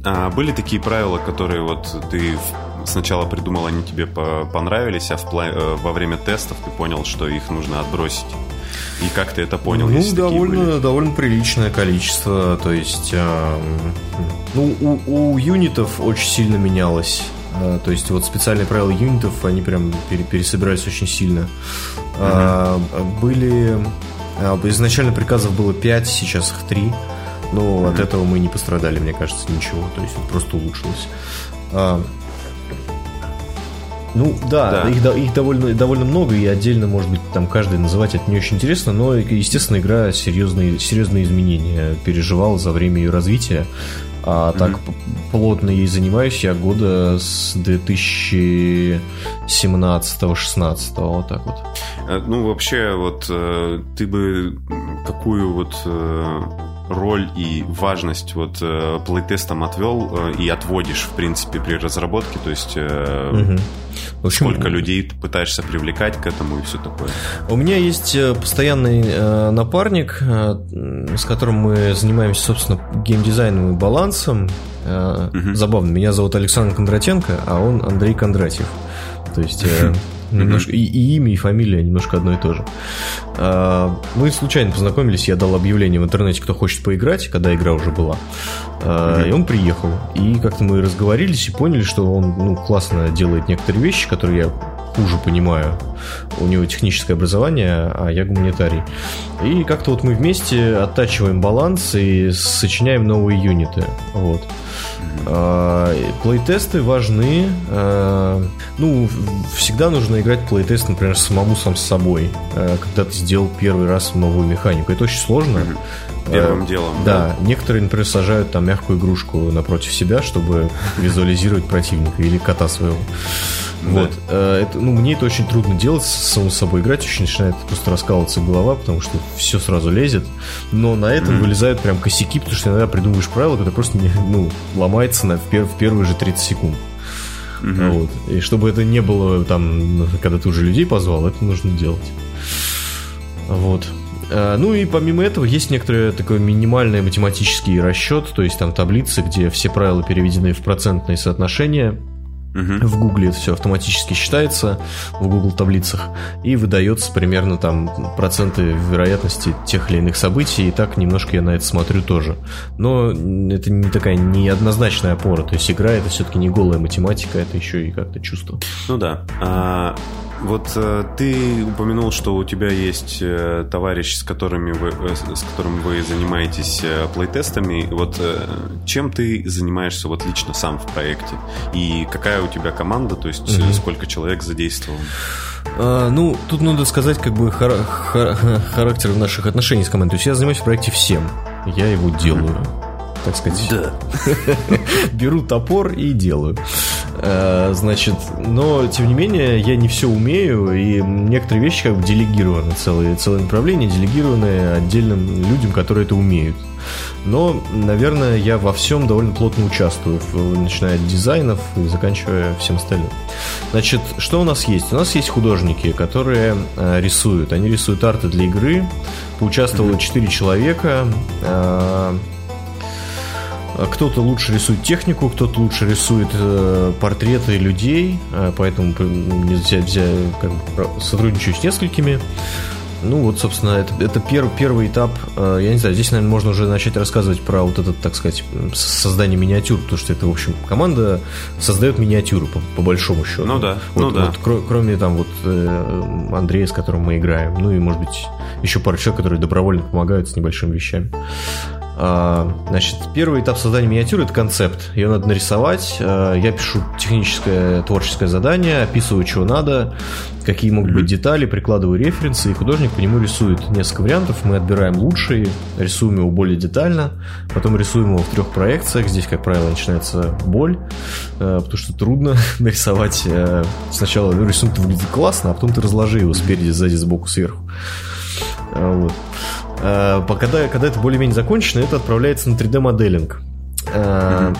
А были такие правила, которые вот ты сначала придумал, они тебе понравились, а в пла- э, во время тестов ты понял, что их нужно отбросить? И как ты это понял? Ну, довольно, довольно приличное количество. То есть, э, ну, у, у юнитов очень сильно менялось то есть вот специальные правила юнитов, они прям пересобирались очень сильно. Uh-huh. Были А, изначально приказов было 5, сейчас их 3. Но mm-hmm. от этого мы не пострадали, мне кажется, ничего. То есть просто улучшилось. Ну да, да. Их, их довольно, довольно много, и отдельно, может быть, там каждый называть это не очень интересно, но, естественно, игра серьезные, серьезные изменения переживала за время ее развития. А mm-hmm. так плотно ей занимаюсь я года с 2017-16, вот так вот. Э, ну, вообще, вот э, ты бы какую вот э, роль и важность вот плейтестом отвел и отводишь, в принципе, при разработке, то есть угу. В общем, Сколько людей ты пытаешься привлекать к этому и все такое? У меня есть постоянный э, напарник, э, с которым мы занимаемся, собственно, геймдизайном и балансом. Э, угу. Забавно, меня зовут Александр Кондратенко, а он Андрей Кондратьев. То есть... Э, Немножко, и, и имя, и фамилия немножко одно и то же. А, мы случайно познакомились, я дал объявление в интернете, кто хочет поиграть, когда игра уже была. А, и он приехал. И как-то мы разговорились и поняли, что он ну, классно делает некоторые вещи, которые я хуже понимаю. У него техническое образование, а я гуманитарий. И как-то вот мы вместе оттачиваем баланс и сочиняем новые юниты. Вот. А, плейтесты важны. А, ну, всегда нужно играть плейтест, например, самому сам с собой, а, когда ты сделал первый раз новую механику. Это очень сложно. Первым делом. Да, да, некоторые, например, сажают там мягкую игрушку напротив себя, чтобы визуализировать противника или кота своего. Вот. Э, это, ну, мне это очень трудно делать, само собой играть, очень начинает просто раскалываться голова, потому что все сразу лезет. Но на этом mm-hmm. вылезают прям косяки, потому что иногда придумываешь правила, которые просто не, ну, ломается на, в, пер, в первые же 30 секунд. Mm-hmm. Вот. И чтобы это не было там, когда ты уже людей позвал, это нужно делать. Вот. Э, ну и помимо этого есть некоторые такой минимальный математический расчет, то есть там таблицы, где все правила переведены в процентные соотношения Угу. В Гугле это все автоматически считается в Google таблицах и выдается примерно там проценты вероятности тех или иных событий. И так немножко я на это смотрю тоже. Но это не такая неоднозначная опора. То есть игра это все-таки не голая математика, это еще и как-то чувство. Ну да. А, вот э, ты упомянул, что у тебя есть э, товарищ, с, которыми вы, э, с которым вы занимаетесь плейтестами. Вот чем ты занимаешься вот лично сам в проекте? И какая у тебя команда, то есть mm-hmm. сколько человек задействовано? А, ну, тут надо сказать как бы хар- хар- характер наших отношений с командой. То есть я занимаюсь в проекте всем. Я его делаю. Mm-hmm так сказать. Да. Беру топор и делаю. Э, значит, но тем не менее я не все умею, и некоторые вещи как бы делегированы, целые, целые направления делегированы отдельным людям, которые это умеют. Но, наверное, я во всем довольно плотно участвую, начиная от дизайнов и заканчивая всем остальным. Значит, что у нас есть? У нас есть художники, которые э, рисуют. Они рисуют арты для игры. Поучаствовало 4 человека. Э, кто-то лучше рисует технику, кто-то лучше рисует э, портреты людей, э, поэтому взять, взять, как бы, сотрудничаю с несколькими. Ну вот, собственно, это, это пер, первый этап. Э, я не знаю, здесь, наверное, можно уже начать рассказывать про вот этот, так сказать, создание миниатюр, потому что это, в общем, команда создает миниатюры по, по большому счету. Ну да, вот, ну да. Вот, кр- кроме там вот э, Андрея, с которым мы играем, ну и, может быть, еще пару человек, которые добровольно помогают с небольшими вещами. А, значит, первый этап создания миниатюры – это концепт. Ее надо нарисовать. А, я пишу техническое, творческое задание, описываю, чего надо, какие могут быть детали, прикладываю референсы, и художник по нему рисует несколько вариантов. Мы отбираем лучшие, рисуем его более детально, потом рисуем его в трех проекциях. Здесь, как правило, начинается боль, а, потому что трудно нарисовать. Сначала рисунок выглядит классно, а потом ты разложи его спереди, сзади, сбоку, сверху. Вот. Э, когда, когда это более-менее закончено, это отправляется на 3D-моделинг. Mm-hmm.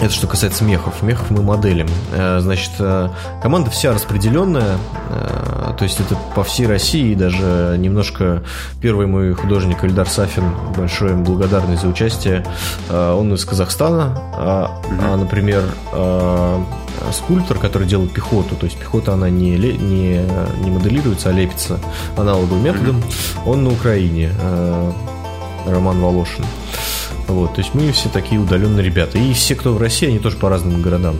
Это что касается мехов. Мехов мы моделим. Э, значит, команда вся распределенная, то есть это по всей России, даже немножко первый мой художник Эльдар Сафин, большой им благодарность за участие, он из Казахстана, а, а например, скульптор, который делает пехоту, то есть пехота она не, не, не моделируется, а лепится аналоговым методом, он на Украине, э, Роман Волошин. Вот, то есть мы все такие удаленные ребята. И все, кто в России, они тоже по разным городам.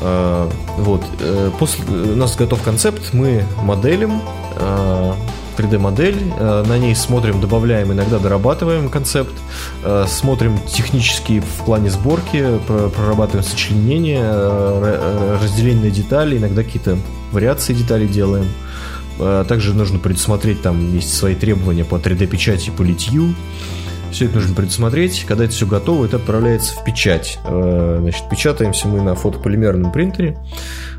Э, вот, э, после, у нас готов концепт, мы моделим, 3D-модель, на ней смотрим, добавляем, иногда дорабатываем концепт, смотрим технически в плане сборки, прорабатываем сочленение, разделение на детали, иногда какие-то вариации деталей делаем. Также нужно предусмотреть, там есть свои требования по 3D-печати, по литью. Все это нужно предусмотреть. Когда это все готово, это отправляется в печать. Значит, печатаемся мы на фотополимерном принтере.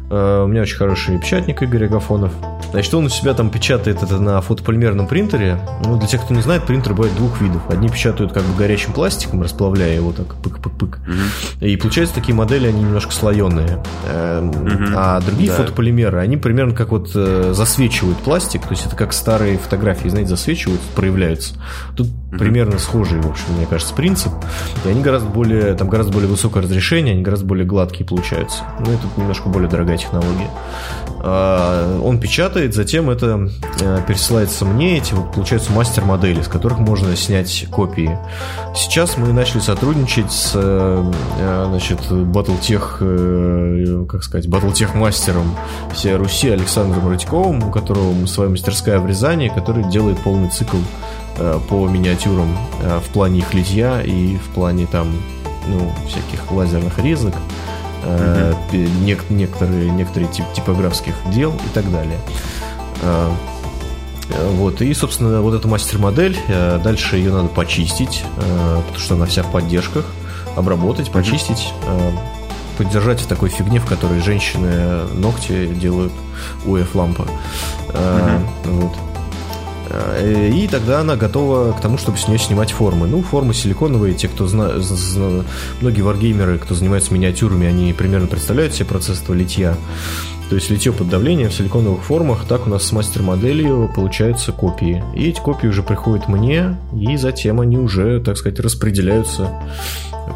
Э, у меня очень хороший печатник Игорь Агафонов. Значит, он у себя там печатает это на фотополимерном принтере. Ну, для тех, кто не знает, принтер бывает двух видов. Одни печатают как бы горячим пластиком, расплавляя его так пык-пык-пык. Угу. И получается такие модели, они немножко слоеные. Угу. А другие да. фотополимеры, они примерно как вот э, засвечивают пластик. То есть это как старые фотографии, знаете, засвечивают, проявляются. Тут примерно схожий, в общем, мне кажется, принцип. И они гораздо более, там гораздо более высокое разрешение, они гораздо более гладкие получаются. Ну, это немножко более дорогая технология. А, он печатает, затем это э, пересылается мне, эти вот получаются мастер-модели, с которых можно снять копии. Сейчас мы начали сотрудничать с э, э, значит, Battletech, как сказать, Battletech мастером всей Руси Александром Радьковым, у которого своя мастерская в Рязани, который делает полный цикл по миниатюрам в плане их литья и в плане там ну, всяких лазерных резок э, нек- некоторые, некоторые тип- типографских дел и так далее. Э, вот, и, собственно, вот эта мастер-модель, э, дальше ее надо почистить, э, потому что она вся в поддержках, обработать, почистить, э, поддержать в такой фигне, в которой женщины ногти делают УФ-лампа. Э, вот. Э, и тогда она готова к тому, чтобы с нее снимать формы. Ну, формы силиконовые, те, кто знает, многие варгеймеры, кто занимается миниатюрами, они примерно представляют себе процесс этого литья. То есть литье под давлением в силиконовых формах, так у нас с мастер-моделью получаются копии. И эти копии уже приходят мне, и затем они уже, так сказать, распределяются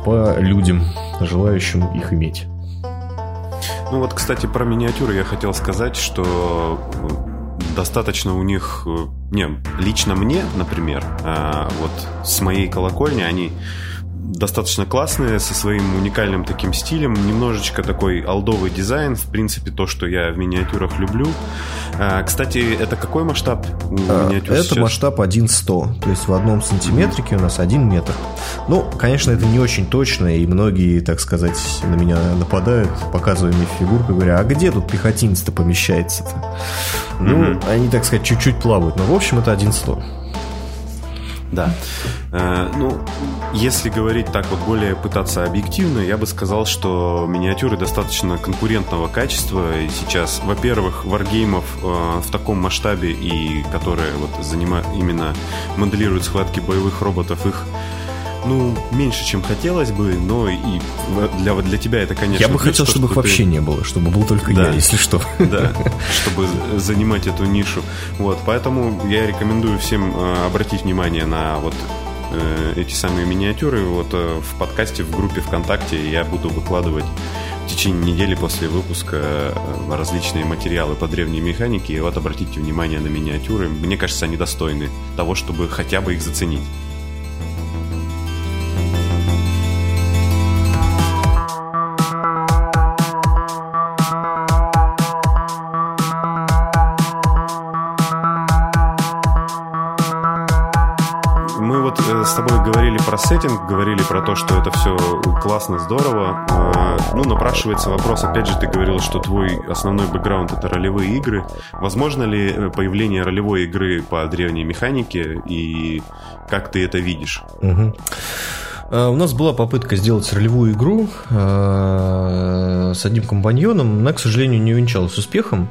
по людям, желающим их иметь. Ну вот, кстати, про миниатюры я хотел сказать, что достаточно у них... Э, не, лично мне, например, э, вот с моей колокольни они достаточно классные, со своим уникальным таким стилем, немножечко такой алдовый дизайн, в принципе, то, что я в миниатюрах люблю. А, кстати, это какой масштаб у а, миниатюр Это сейчас? масштаб 1,100, то есть в одном сантиметрике у нас 1 метр. Ну, конечно, это не очень точно, и многие, так сказать, на меня нападают, показывая мне фигурку, говоря, а где тут пехотинец-то помещается-то? Ну, mm-hmm. они, так сказать, чуть-чуть плавают, но в общем это 1,100. Да. Э, ну, если говорить так вот более пытаться объективно, я бы сказал, что миниатюры достаточно конкурентного качества. И сейчас, во-первых, варгеймов э, в таком масштабе и которые вот занимают именно моделируют схватки боевых роботов, их ну, меньше, чем хотелось бы, но и для, для тебя это, конечно... Я бы хотел, чтобы их вообще не было, чтобы был только да. я, если что. Да, чтобы занимать эту нишу. Вот, поэтому я рекомендую всем э, обратить внимание на вот э, эти самые миниатюры. Вот э, в подкасте, в группе ВКонтакте я буду выкладывать в течение недели после выпуска различные материалы по древней механике. И вот обратите внимание на миниатюры. Мне кажется, они достойны того, чтобы хотя бы их заценить. Сеттинг, говорили про то, что это все классно, здорово. А, ну, напрашивается вопрос, опять же, ты говорил, что твой основной бэкграунд это ролевые игры. Возможно ли э, появление ролевой игры по древней механике и как ты это видишь? Угу. У нас была попытка сделать ролевую игру э, с одним компаньоном, но, к сожалению, не увенчалась успехом.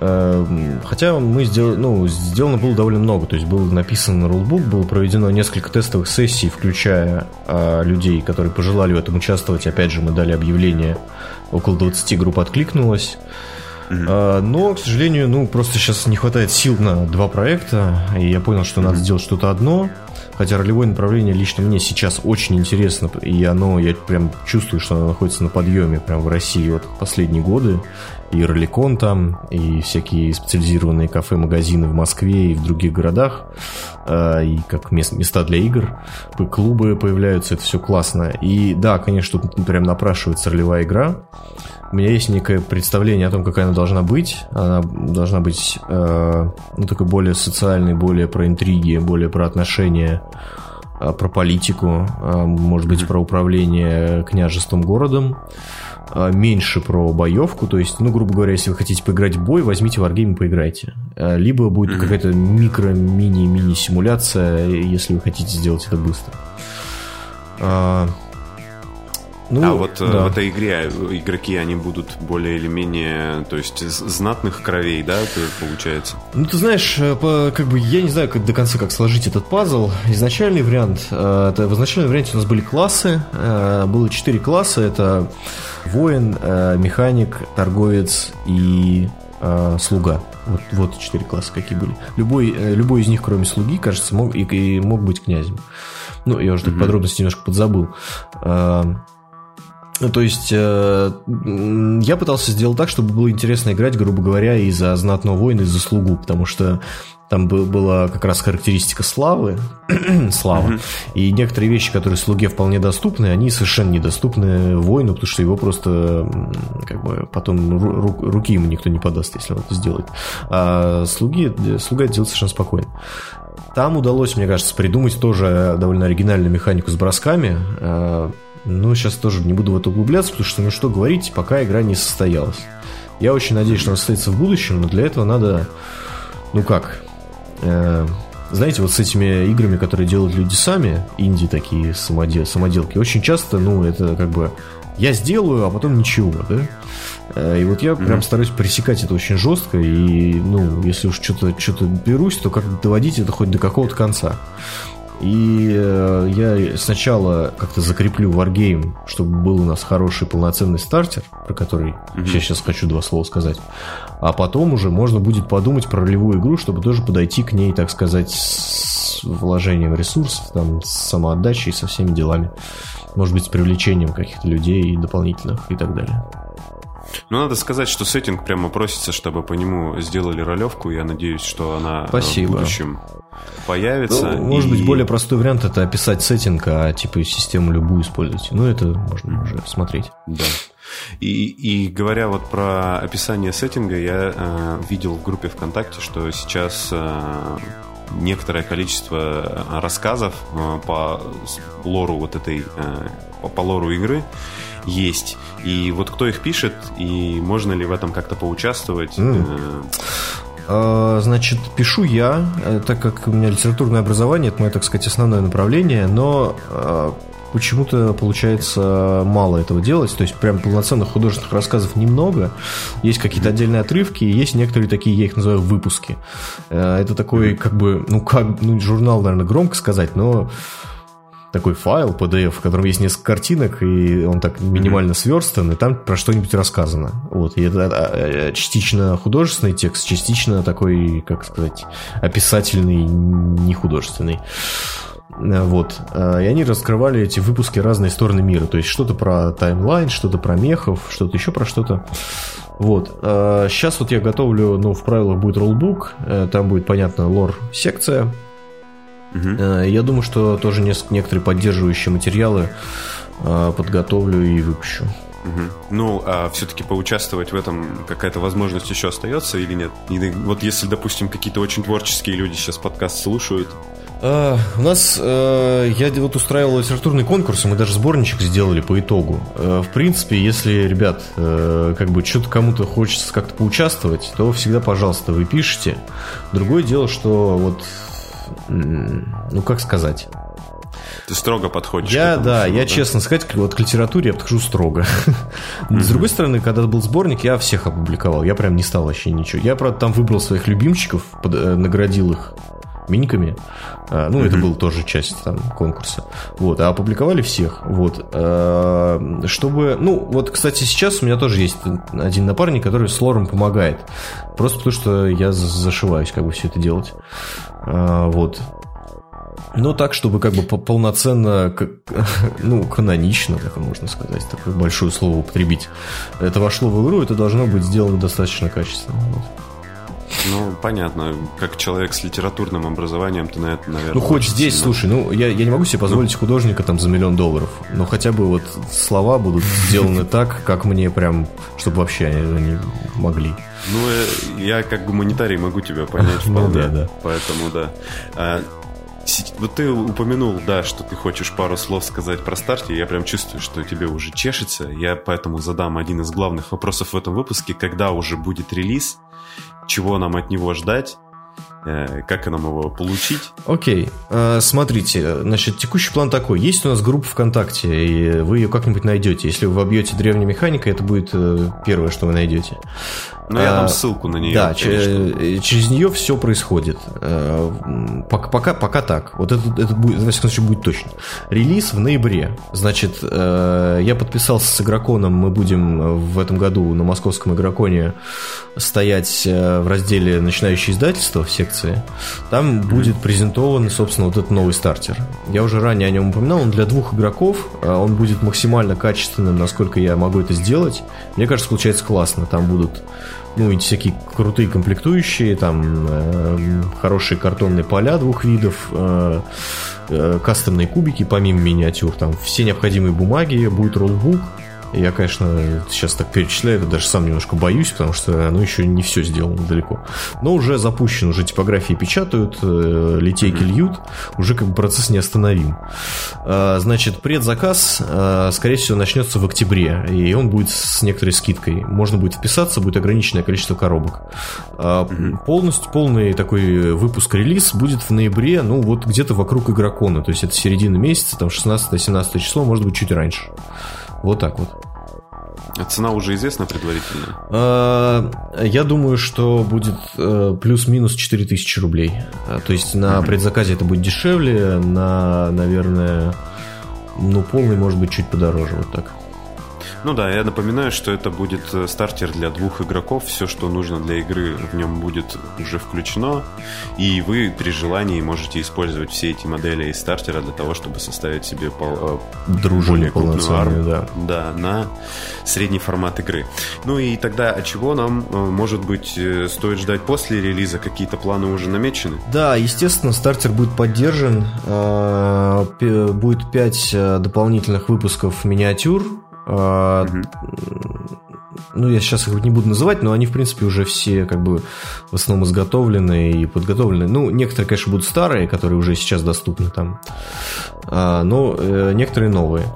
Эм, хотя мы сделали, ну, сделано было довольно много, то есть был написан рулбук, было проведено несколько тестовых сессий, включая а, людей, которые пожелали в этом участвовать. Опять же, мы дали объявление, около 20 групп откликнулось. Mm-hmm. Но, к сожалению, ну, просто сейчас не хватает сил на два проекта, и я понял, что надо сделать что-то одно. Хотя ролевое направление лично мне сейчас очень интересно, и оно, я прям чувствую, что оно находится на подъеме прям в России вот последние годы. И роликон там, и всякие специализированные кафе, магазины в Москве и в других городах, а, и как места для игр, клубы появляются, это все классно. И да, конечно, тут прям напрашивается ролевая игра. у меня есть некое представление о том, какая она должна быть. Она должна быть, э, ну, такой более социальной, более про интриги, более про отношения, э, про политику, э, может быть, про управление княжеством городом, э, меньше про боевку, то есть, ну, грубо говоря, если вы хотите поиграть в бой, возьмите Wargame и поиграйте. Э, либо будет mm-hmm. какая-то микро-мини-мини-симуляция, если вы хотите сделать это быстро. А, ну, а вот э, да. в этой игре игроки, они будут более или менее, то есть знатных кровей, да, получается? Ну, ты знаешь, э, по, как бы я не знаю как до конца, как сложить этот пазл. Изначальный вариант, э, это, в изначальном варианте у нас были классы, было четыре класса, это воин, механик, торговец и слуга. Вот, вот четыре класса какие были. Любой, любой из них, кроме слуги, кажется, мог, и, и мог быть князем. Ну, я уже так mm-hmm. подробности немножко подзабыл. Ну, то есть э, я пытался сделать так, чтобы было интересно играть, грубо говоря, и за знатного воина, и за слугу, потому что там была как раз характеристика славы, слава, mm-hmm. и некоторые вещи, которые слуге вполне доступны, они совершенно недоступны воину, потому что его просто как бы потом ру- руки ему никто не подаст, если он это сделает. А слуги, слуга это делает совершенно спокойно. Там удалось, мне кажется, придумать тоже довольно оригинальную механику с бросками. Ну, сейчас тоже не буду в это углубляться, потому что, ну что говорить, пока игра не состоялась. Я очень надеюсь, что она состоится в будущем, но для этого надо, ну как, э, знаете, вот с этими играми, которые делают люди сами, инди такие самодел, самоделки, очень часто, ну, это как бы я сделаю, а потом ничего, да? Э, и вот я mm-hmm. прям стараюсь пресекать это очень жестко, и, ну, если уж что-то что берусь, то как доводить это хоть до какого-то конца. И э, я сначала как-то закреплю Wargame, чтобы был у нас хороший полноценный стартер, про который mm-hmm. я сейчас хочу два слова сказать. А потом уже можно будет подумать про ролевую игру, чтобы тоже подойти к ней, так сказать, с вложением ресурсов, там, с самоотдачей, со всеми делами. Может быть, с привлечением каких-то людей дополнительных и так далее. Ну, надо сказать, что сеттинг прямо просится, чтобы по нему сделали ролевку. Я надеюсь, что она Спасибо. в будущем появится. Ну, может и... быть, более простой вариант это описать сеттинг, а типа систему любую использовать. Ну, это можно уже смотреть. Да. И, и говоря вот про описание сеттинга, я э, видел в группе ВКонтакте, что сейчас э, некоторое количество рассказов э, по лору вот этой э, по, по лору игры есть. И вот кто их пишет, и можно ли в этом как-то поучаствовать? Mm. Значит, пишу я, э, так как у меня литературное образование, это мое, так сказать, основное направление, но э, почему-то получается мало этого делать. То есть прям полноценных художественных рассказов немного. Есть какие-то отдельные отрывки, есть некоторые такие, я их называю выпуски. Это такой, как бы, ну как, ну журнал, наверное, громко сказать, но такой файл PDF, в котором есть несколько картинок, и он так минимально сверстан, и там про что-нибудь рассказано. Вот. И это а, а, частично художественный текст, частично такой, как сказать, описательный, не художественный. Вот. И они раскрывали эти выпуски разные стороны мира. То есть что-то про таймлайн, что-то про мехов, что-то еще про что-то. Вот. Сейчас вот я готовлю, ну, в правилах будет роллбук, э, там будет, понятно, лор-секция, Угу. Я думаю, что тоже несколько, некоторые поддерживающие материалы э, подготовлю и выпущу. Угу. Ну, а все-таки поучаствовать в этом какая-то возможность еще остается или нет? вот если, допустим, какие-то очень творческие люди сейчас подкаст слушают. А, у нас а, я вот устраивал литературный конкурс, и мы даже сборничек сделали по итогу. А, в принципе, если, ребят, как бы что-то кому-то хочется как-то поучаствовать, то всегда, пожалуйста, вы пишите. Другое дело, что вот ну как сказать? Ты строго подходишь. Я, этому, да, я да? честно сказать, вот к литературе я подхожу строго. Mm-hmm. С другой стороны, когда был сборник, я всех опубликовал. Я прям не стал вообще ничего. Я, правда, там выбрал своих любимчиков, под, э, наградил их миниками. А, ну, mm-hmm. это была тоже часть там конкурса. Вот, а опубликовали всех. Вот. А, чтобы. Ну, вот, кстати, сейчас у меня тоже есть один напарник, который с лором помогает. Просто потому что я зашиваюсь, как бы все это делать. А, вот. Но так, чтобы как бы полноценно, как, ну, канонично, как можно сказать, такое большое слово употребить, это вошло в игру, это должно быть сделано достаточно качественно. Вот. Ну, понятно. Как человек с литературным образованием, ты на это, наверное... Ну, хоть здесь, сильно... слушай, ну, я, я не могу себе позволить ну... художника там за миллион долларов, но хотя бы вот слова будут сделаны так, как мне прям, чтобы вообще они могли. Ну, э, я как гуманитарий могу тебя понять ну вполне. Ну, да, да. Поэтому, да. Вот ты упомянул, да, что ты хочешь пару слов сказать про старте. Я прям чувствую, что тебе уже чешется. Я поэтому задам один из главных вопросов в этом выпуске. Когда уже будет релиз? Чего нам от него ждать? Э, как нам его получить? Окей, okay. смотрите, значит, текущий план такой. Есть у нас группа ВКонтакте, и вы ее как-нибудь найдете. Если вы вобьете древняя механика, это будет э, первое, что вы найдете. Ну, я дам а, ссылку на нее. Да, конечно. через нее все происходит. Пока, пока, пока так. Вот это, это будет, во всяком случае, будет точно. Релиз в ноябре. Значит, я подписался с игроконом. Мы будем в этом году на московском игроконе стоять в разделе начинающие издательства в секции там будет презентован, собственно, вот этот новый стартер. Я уже ранее о нем упоминал, он для двух игроков, он будет максимально качественным, насколько я могу это сделать. Мне кажется, получается классно. Там будут ну, эти всякие крутые комплектующие, там э, хорошие картонные поля двух видов, э, э, кастомные кубики помимо миниатюр, там все необходимые бумаги, будет роллбук, я, конечно, сейчас так перечисляю, даже сам немножко боюсь, потому что оно еще не все сделано далеко. Но уже запущено, уже типографии печатают, э, литейки льют, уже как бы процесс неостановим. А, значит, предзаказ, а, скорее всего, начнется в октябре, и он будет с некоторой скидкой. Можно будет вписаться, будет ограниченное количество коробок. Полностью, полный такой выпуск-релиз будет в ноябре, ну вот где-то вокруг игрокона, то есть это середина месяца, там 16-17 число, может быть чуть раньше. Вот так вот. А цена уже известна предварительно? А, я думаю, что будет э, плюс-минус 4000 рублей. А, то есть на предзаказе это будет дешевле, на, наверное, ну, полный может быть чуть подороже, вот так. Ну да, я напоминаю, что это будет э, стартер для двух игроков. Все, что нужно для игры, в нем будет уже включено. И вы при желании можете использовать все эти модели из стартера для того, чтобы составить себе пол, э, более крупную армию. Да. да, на средний формат игры. Ну и тогда от чего нам, э, может быть, стоит ждать после релиза? Какие-то планы уже намечены? Да, естественно, стартер будет поддержан. Будет 5 дополнительных выпусков миниатюр Угу. Ну, я сейчас их не буду называть, но они, в принципе, уже все как бы в основном изготовлены и подготовлены. Ну, некоторые, конечно, будут старые, которые уже сейчас доступны там, а, но э, некоторые новые.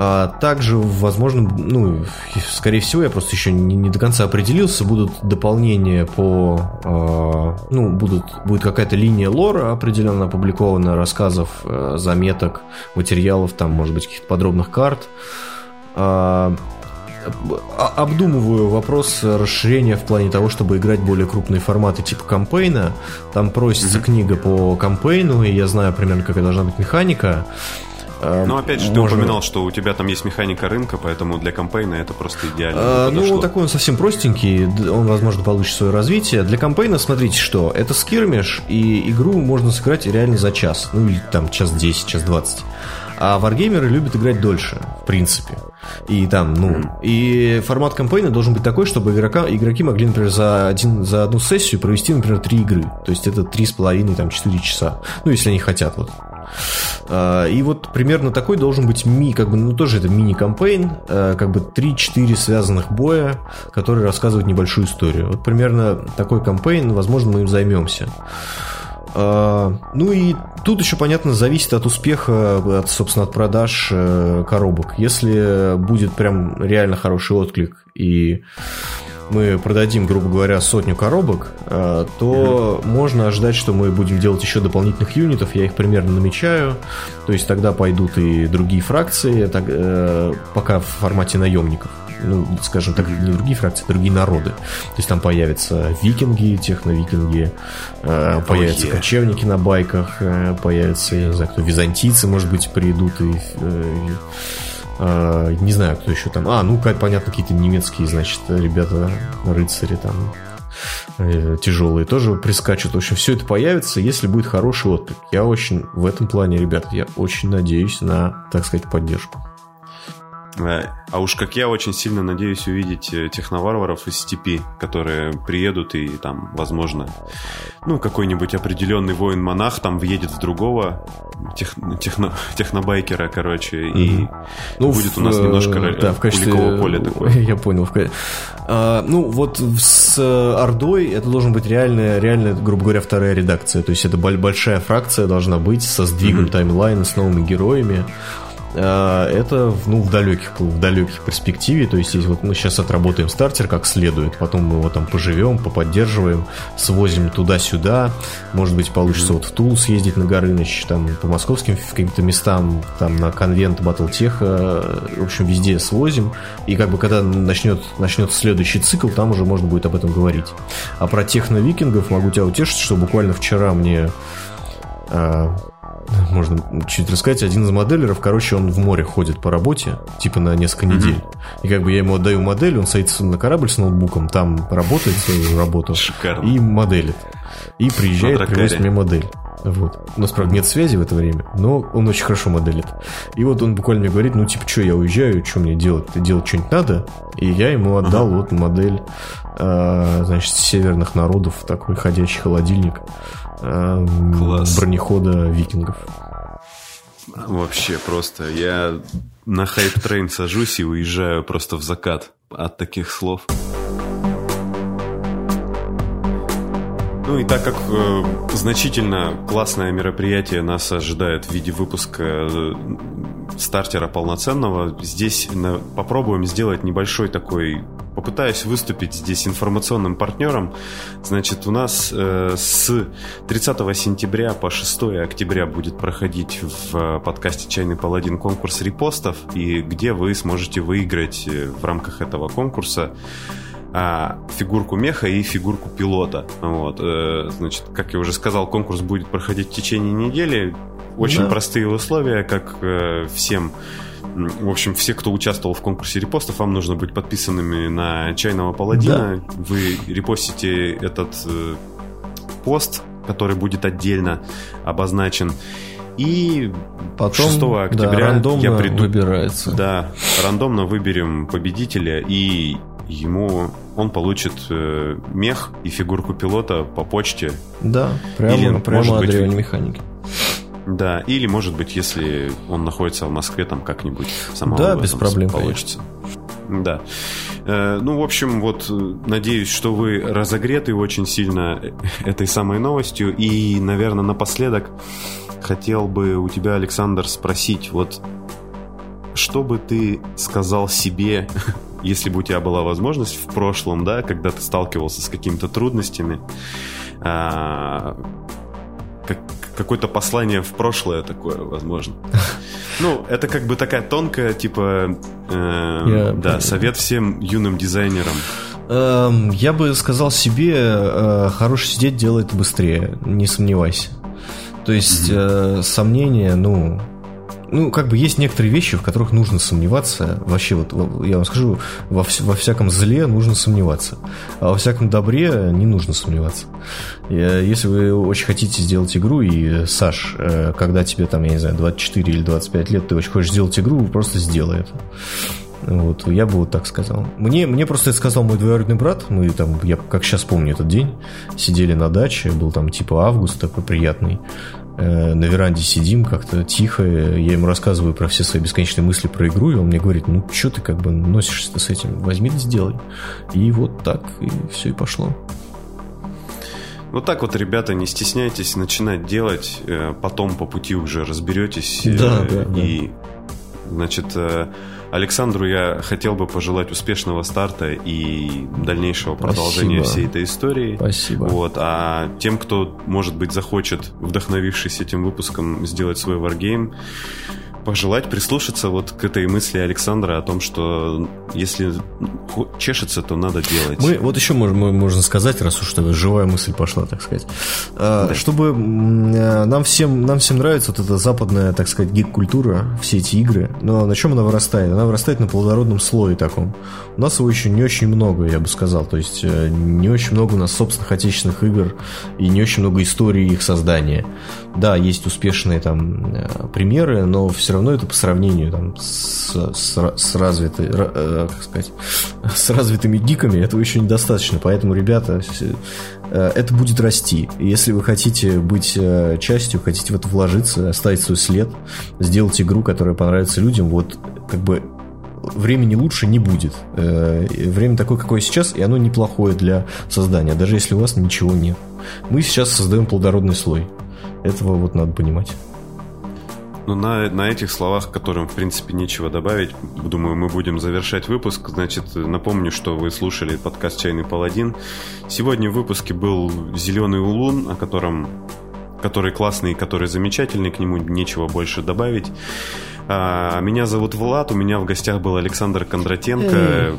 А также, возможно, ну, скорее всего, я просто еще не, не до конца определился, будут дополнения по, э, ну, будут, будет какая-то линия лора определенно опубликована, рассказов, э, заметок, материалов, там, может быть, каких-то подробных карт. А, обдумываю вопрос расширения в плане того, чтобы играть более крупные форматы типа кампейна. Там просится mm-hmm. книга по кампейну, и я знаю примерно, какая должна быть механика. А, ну, опять же, Можно... ты упоминал, что у тебя там есть механика рынка, поэтому для кампейна это просто идеально. А, ну, такой он совсем простенький, он, возможно, получит свое развитие. Для кампейна, смотрите, что это скирмиш, и игру можно сыграть реально за час. Ну, или там час 10, час 20. А варгеймеры любят играть дольше, в принципе. И там, ну, и формат кампейна должен быть такой, чтобы игрока, игроки могли, например, за, один, за одну сессию провести, например, три игры. То есть это три с половиной, там, четыре часа. Ну, если они хотят, вот. А, и вот примерно такой должен быть ми, как бы, ну тоже это мини-кампейн, а, как бы 3-4 связанных боя, которые рассказывают небольшую историю. Вот примерно такой кампейн, возможно, мы им займемся. А, ну и тут еще, понятно, зависит от успеха, от, собственно, от продаж э, коробок. Если будет прям реально хороший отклик и мы продадим, грубо говоря, сотню коробок, э, то mm-hmm. можно ожидать, что мы будем делать еще дополнительных юнитов. Я их примерно намечаю. То есть тогда пойдут и другие фракции, так, э, пока в формате наемников ну, скажем так, не другие фракции, а другие народы. То есть там появятся викинги, техно-викинги, э, появятся yeah. кочевники на байках, э, появятся, я не знаю, кто, византийцы, может быть, придут и... Э, э, не знаю, кто еще там. А, ну, понятно, какие-то немецкие, значит, ребята, рыцари там э, тяжелые тоже прискачут. В общем, все это появится, если будет хороший отклик. Я очень в этом плане, ребята, я очень надеюсь на, так сказать, поддержку. Э, а уж как я очень сильно надеюсь увидеть э, техноварваров из степи, которые приедут и там, возможно, ну, какой-нибудь определенный воин-монах там въедет в другого тех, техно, технобайкера, короче, mm-hmm. и ну, будет в, у нас немножко э, да, в качестве поля такое. Я понял. А, ну, вот с Ордой это должен быть реальная, реальная, грубо говоря, вторая редакция. То есть это большая фракция должна быть со сдвигом mm-hmm. таймлайна, с новыми героями. А, это ну, в, далеких, в далеких перспективе. То есть, если вот мы сейчас отработаем стартер как следует, потом мы его там поживем, поподдерживаем, свозим туда-сюда. Может быть, получится вот в Тул съездить на Горыныч, там по московским каким-то местам, там на конвент Батлтеха, в общем, везде свозим. И как бы когда начнет, начнется следующий цикл, там уже можно будет об этом говорить. А про техно-викингов могу тебя утешить, что буквально вчера мне а, можно чуть рассказать, один из моделеров, короче, он в море ходит по работе, типа на несколько mm-hmm. недель. И как бы я ему отдаю модель, он садится на корабль с ноутбуком, там работает свою работу Шикарно. и моделит. И приезжает, привозит мне модель. Вот. У нас, правда, нет связи в это время, но он очень хорошо моделит. И вот он буквально мне говорит, ну, типа, что, я уезжаю, что мне делать? Делать что-нибудь надо? И я ему отдал uh-huh. вот модель, э, значит, северных народов, такой ходячий холодильник. Класс. бронехода викингов. Вообще просто. Я на hype train сажусь и уезжаю просто в закат от таких слов. Ну и так как э, значительно классное мероприятие нас ожидает в виде выпуска э, стартера полноценного, здесь на, попробуем сделать небольшой такой попытаюсь выступить здесь информационным партнером. Значит, у нас э, с 30 сентября по 6 октября будет проходить в э, подкасте «Чайный паладин» конкурс репостов, и где вы сможете выиграть э, в рамках этого конкурса а, фигурку меха и фигурку пилота. Вот, э, значит, как я уже сказал, конкурс будет проходить в течение недели. Очень да. простые условия, как э, всем в общем, все, кто участвовал в конкурсе репостов, вам нужно быть подписанными на Чайного Паладина. Да. Вы репостите этот э, пост, который будет отдельно обозначен. И Потом, 6 октября да, я приду. Выбирается. Да, рандомно выберем победителя, и ему он получит э, мех и фигурку пилота по почте. Да, прямо, Или, прямо может быть, механики. Да, или, может быть, если он находится в Москве, там как-нибудь самого Да, без проблем получится. Конечно. Да. Э, ну, в общем, вот надеюсь, что вы разогреты очень сильно этой самой новостью. И, наверное, напоследок хотел бы у тебя, Александр, спросить, вот что бы ты сказал себе, если бы у тебя была возможность в прошлом, да, когда ты сталкивался с какими-то трудностями, а, как, какое-то послание в прошлое такое, возможно. Ну, это как бы такая тонкая, типа, э, да, совет всем юным дизайнерам. Эм, я бы сказал себе, э, хороший сидеть делает быстрее, не сомневайся. То есть mm-hmm. сомнения, ну, ну, как бы есть некоторые вещи, в которых нужно сомневаться. Вообще, вот я вам скажу, во, во всяком зле нужно сомневаться, а во всяком добре не нужно сомневаться. Если вы очень хотите сделать игру, и, Саш, э, когда тебе там, я не знаю, 24 или 25 лет, ты очень хочешь сделать игру, просто сделай это. Вот, я бы вот так сказал. Мне, мне просто это сказал мой двоюродный брат. Мы там, я как сейчас помню этот день, сидели на даче, был там типа август такой приятный. Э, на веранде сидим как-то тихо, я ему рассказываю про все свои бесконечные мысли про игру, и он мне говорит, ну что ты как бы носишься с этим, возьми да сделай. И вот так, и все и пошло. Вот так вот, ребята, не стесняйтесь начинать делать, э, потом по пути уже разберетесь. Да, э, да, и, да. значит, Александру я хотел бы пожелать успешного старта и дальнейшего продолжения Спасибо. всей этой истории. Спасибо. Вот. А тем, кто, может быть, захочет, вдохновившись этим выпуском, сделать свой варгейм, пожелать прислушаться вот к этой мысли Александра о том, что если чешется, то надо делать. Мы, вот еще можно, можно сказать, раз уж живая мысль пошла, так сказать. А, да. Чтобы э, нам всем, нам всем нравится вот эта западная, так сказать, гик-культура, все эти игры, но на чем она вырастает? Она вырастает на плодородном слое таком. У нас его еще не очень много, я бы сказал. То есть э, не очень много у нас собственных отечественных игр и не очень много истории их создания. Да, есть успешные там э, примеры, но все равно равно это по сравнению там, с, с, с, развитой, э, как сказать, с развитыми гиками этого еще недостаточно. Поэтому, ребята, э, это будет расти. Если вы хотите быть э, частью, хотите в это вложиться, оставить свой след, сделать игру, которая понравится людям, вот как бы времени лучше не будет. Время такое, какое сейчас, и оно неплохое для создания, даже если у вас ничего нет. Мы сейчас создаем плодородный слой. Этого вот надо понимать. Ну, на, на этих словах, которым, в принципе, нечего добавить, думаю, мы будем завершать выпуск. Значит, напомню, что вы слушали подкаст «Чайный паладин». Сегодня в выпуске был «Зеленый улун», о котором который классный, который замечательный, к нему нечего больше добавить. А, меня зовут Влад, у меня в гостях был Александр Кондратенко.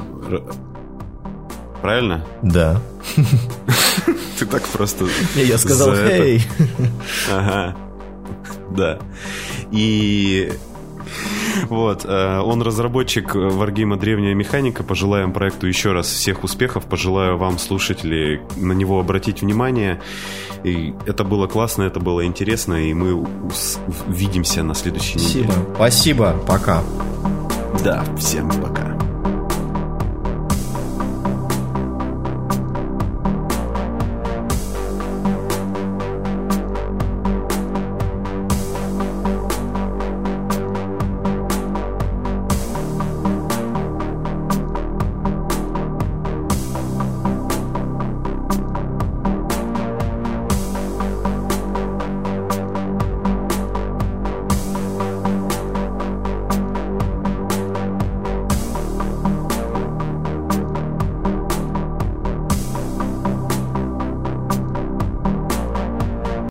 Правильно? Да. Ты так просто... Я сказал «Хей». Ага. Да. И вот, э, он разработчик Wargame «Древняя механика». Пожелаем проекту еще раз всех успехов. Пожелаю вам, слушатели, на него обратить внимание. И это было классно, это было интересно, и мы увидимся на следующей Спасибо. неделе. Спасибо. Пока. Да, всем пока.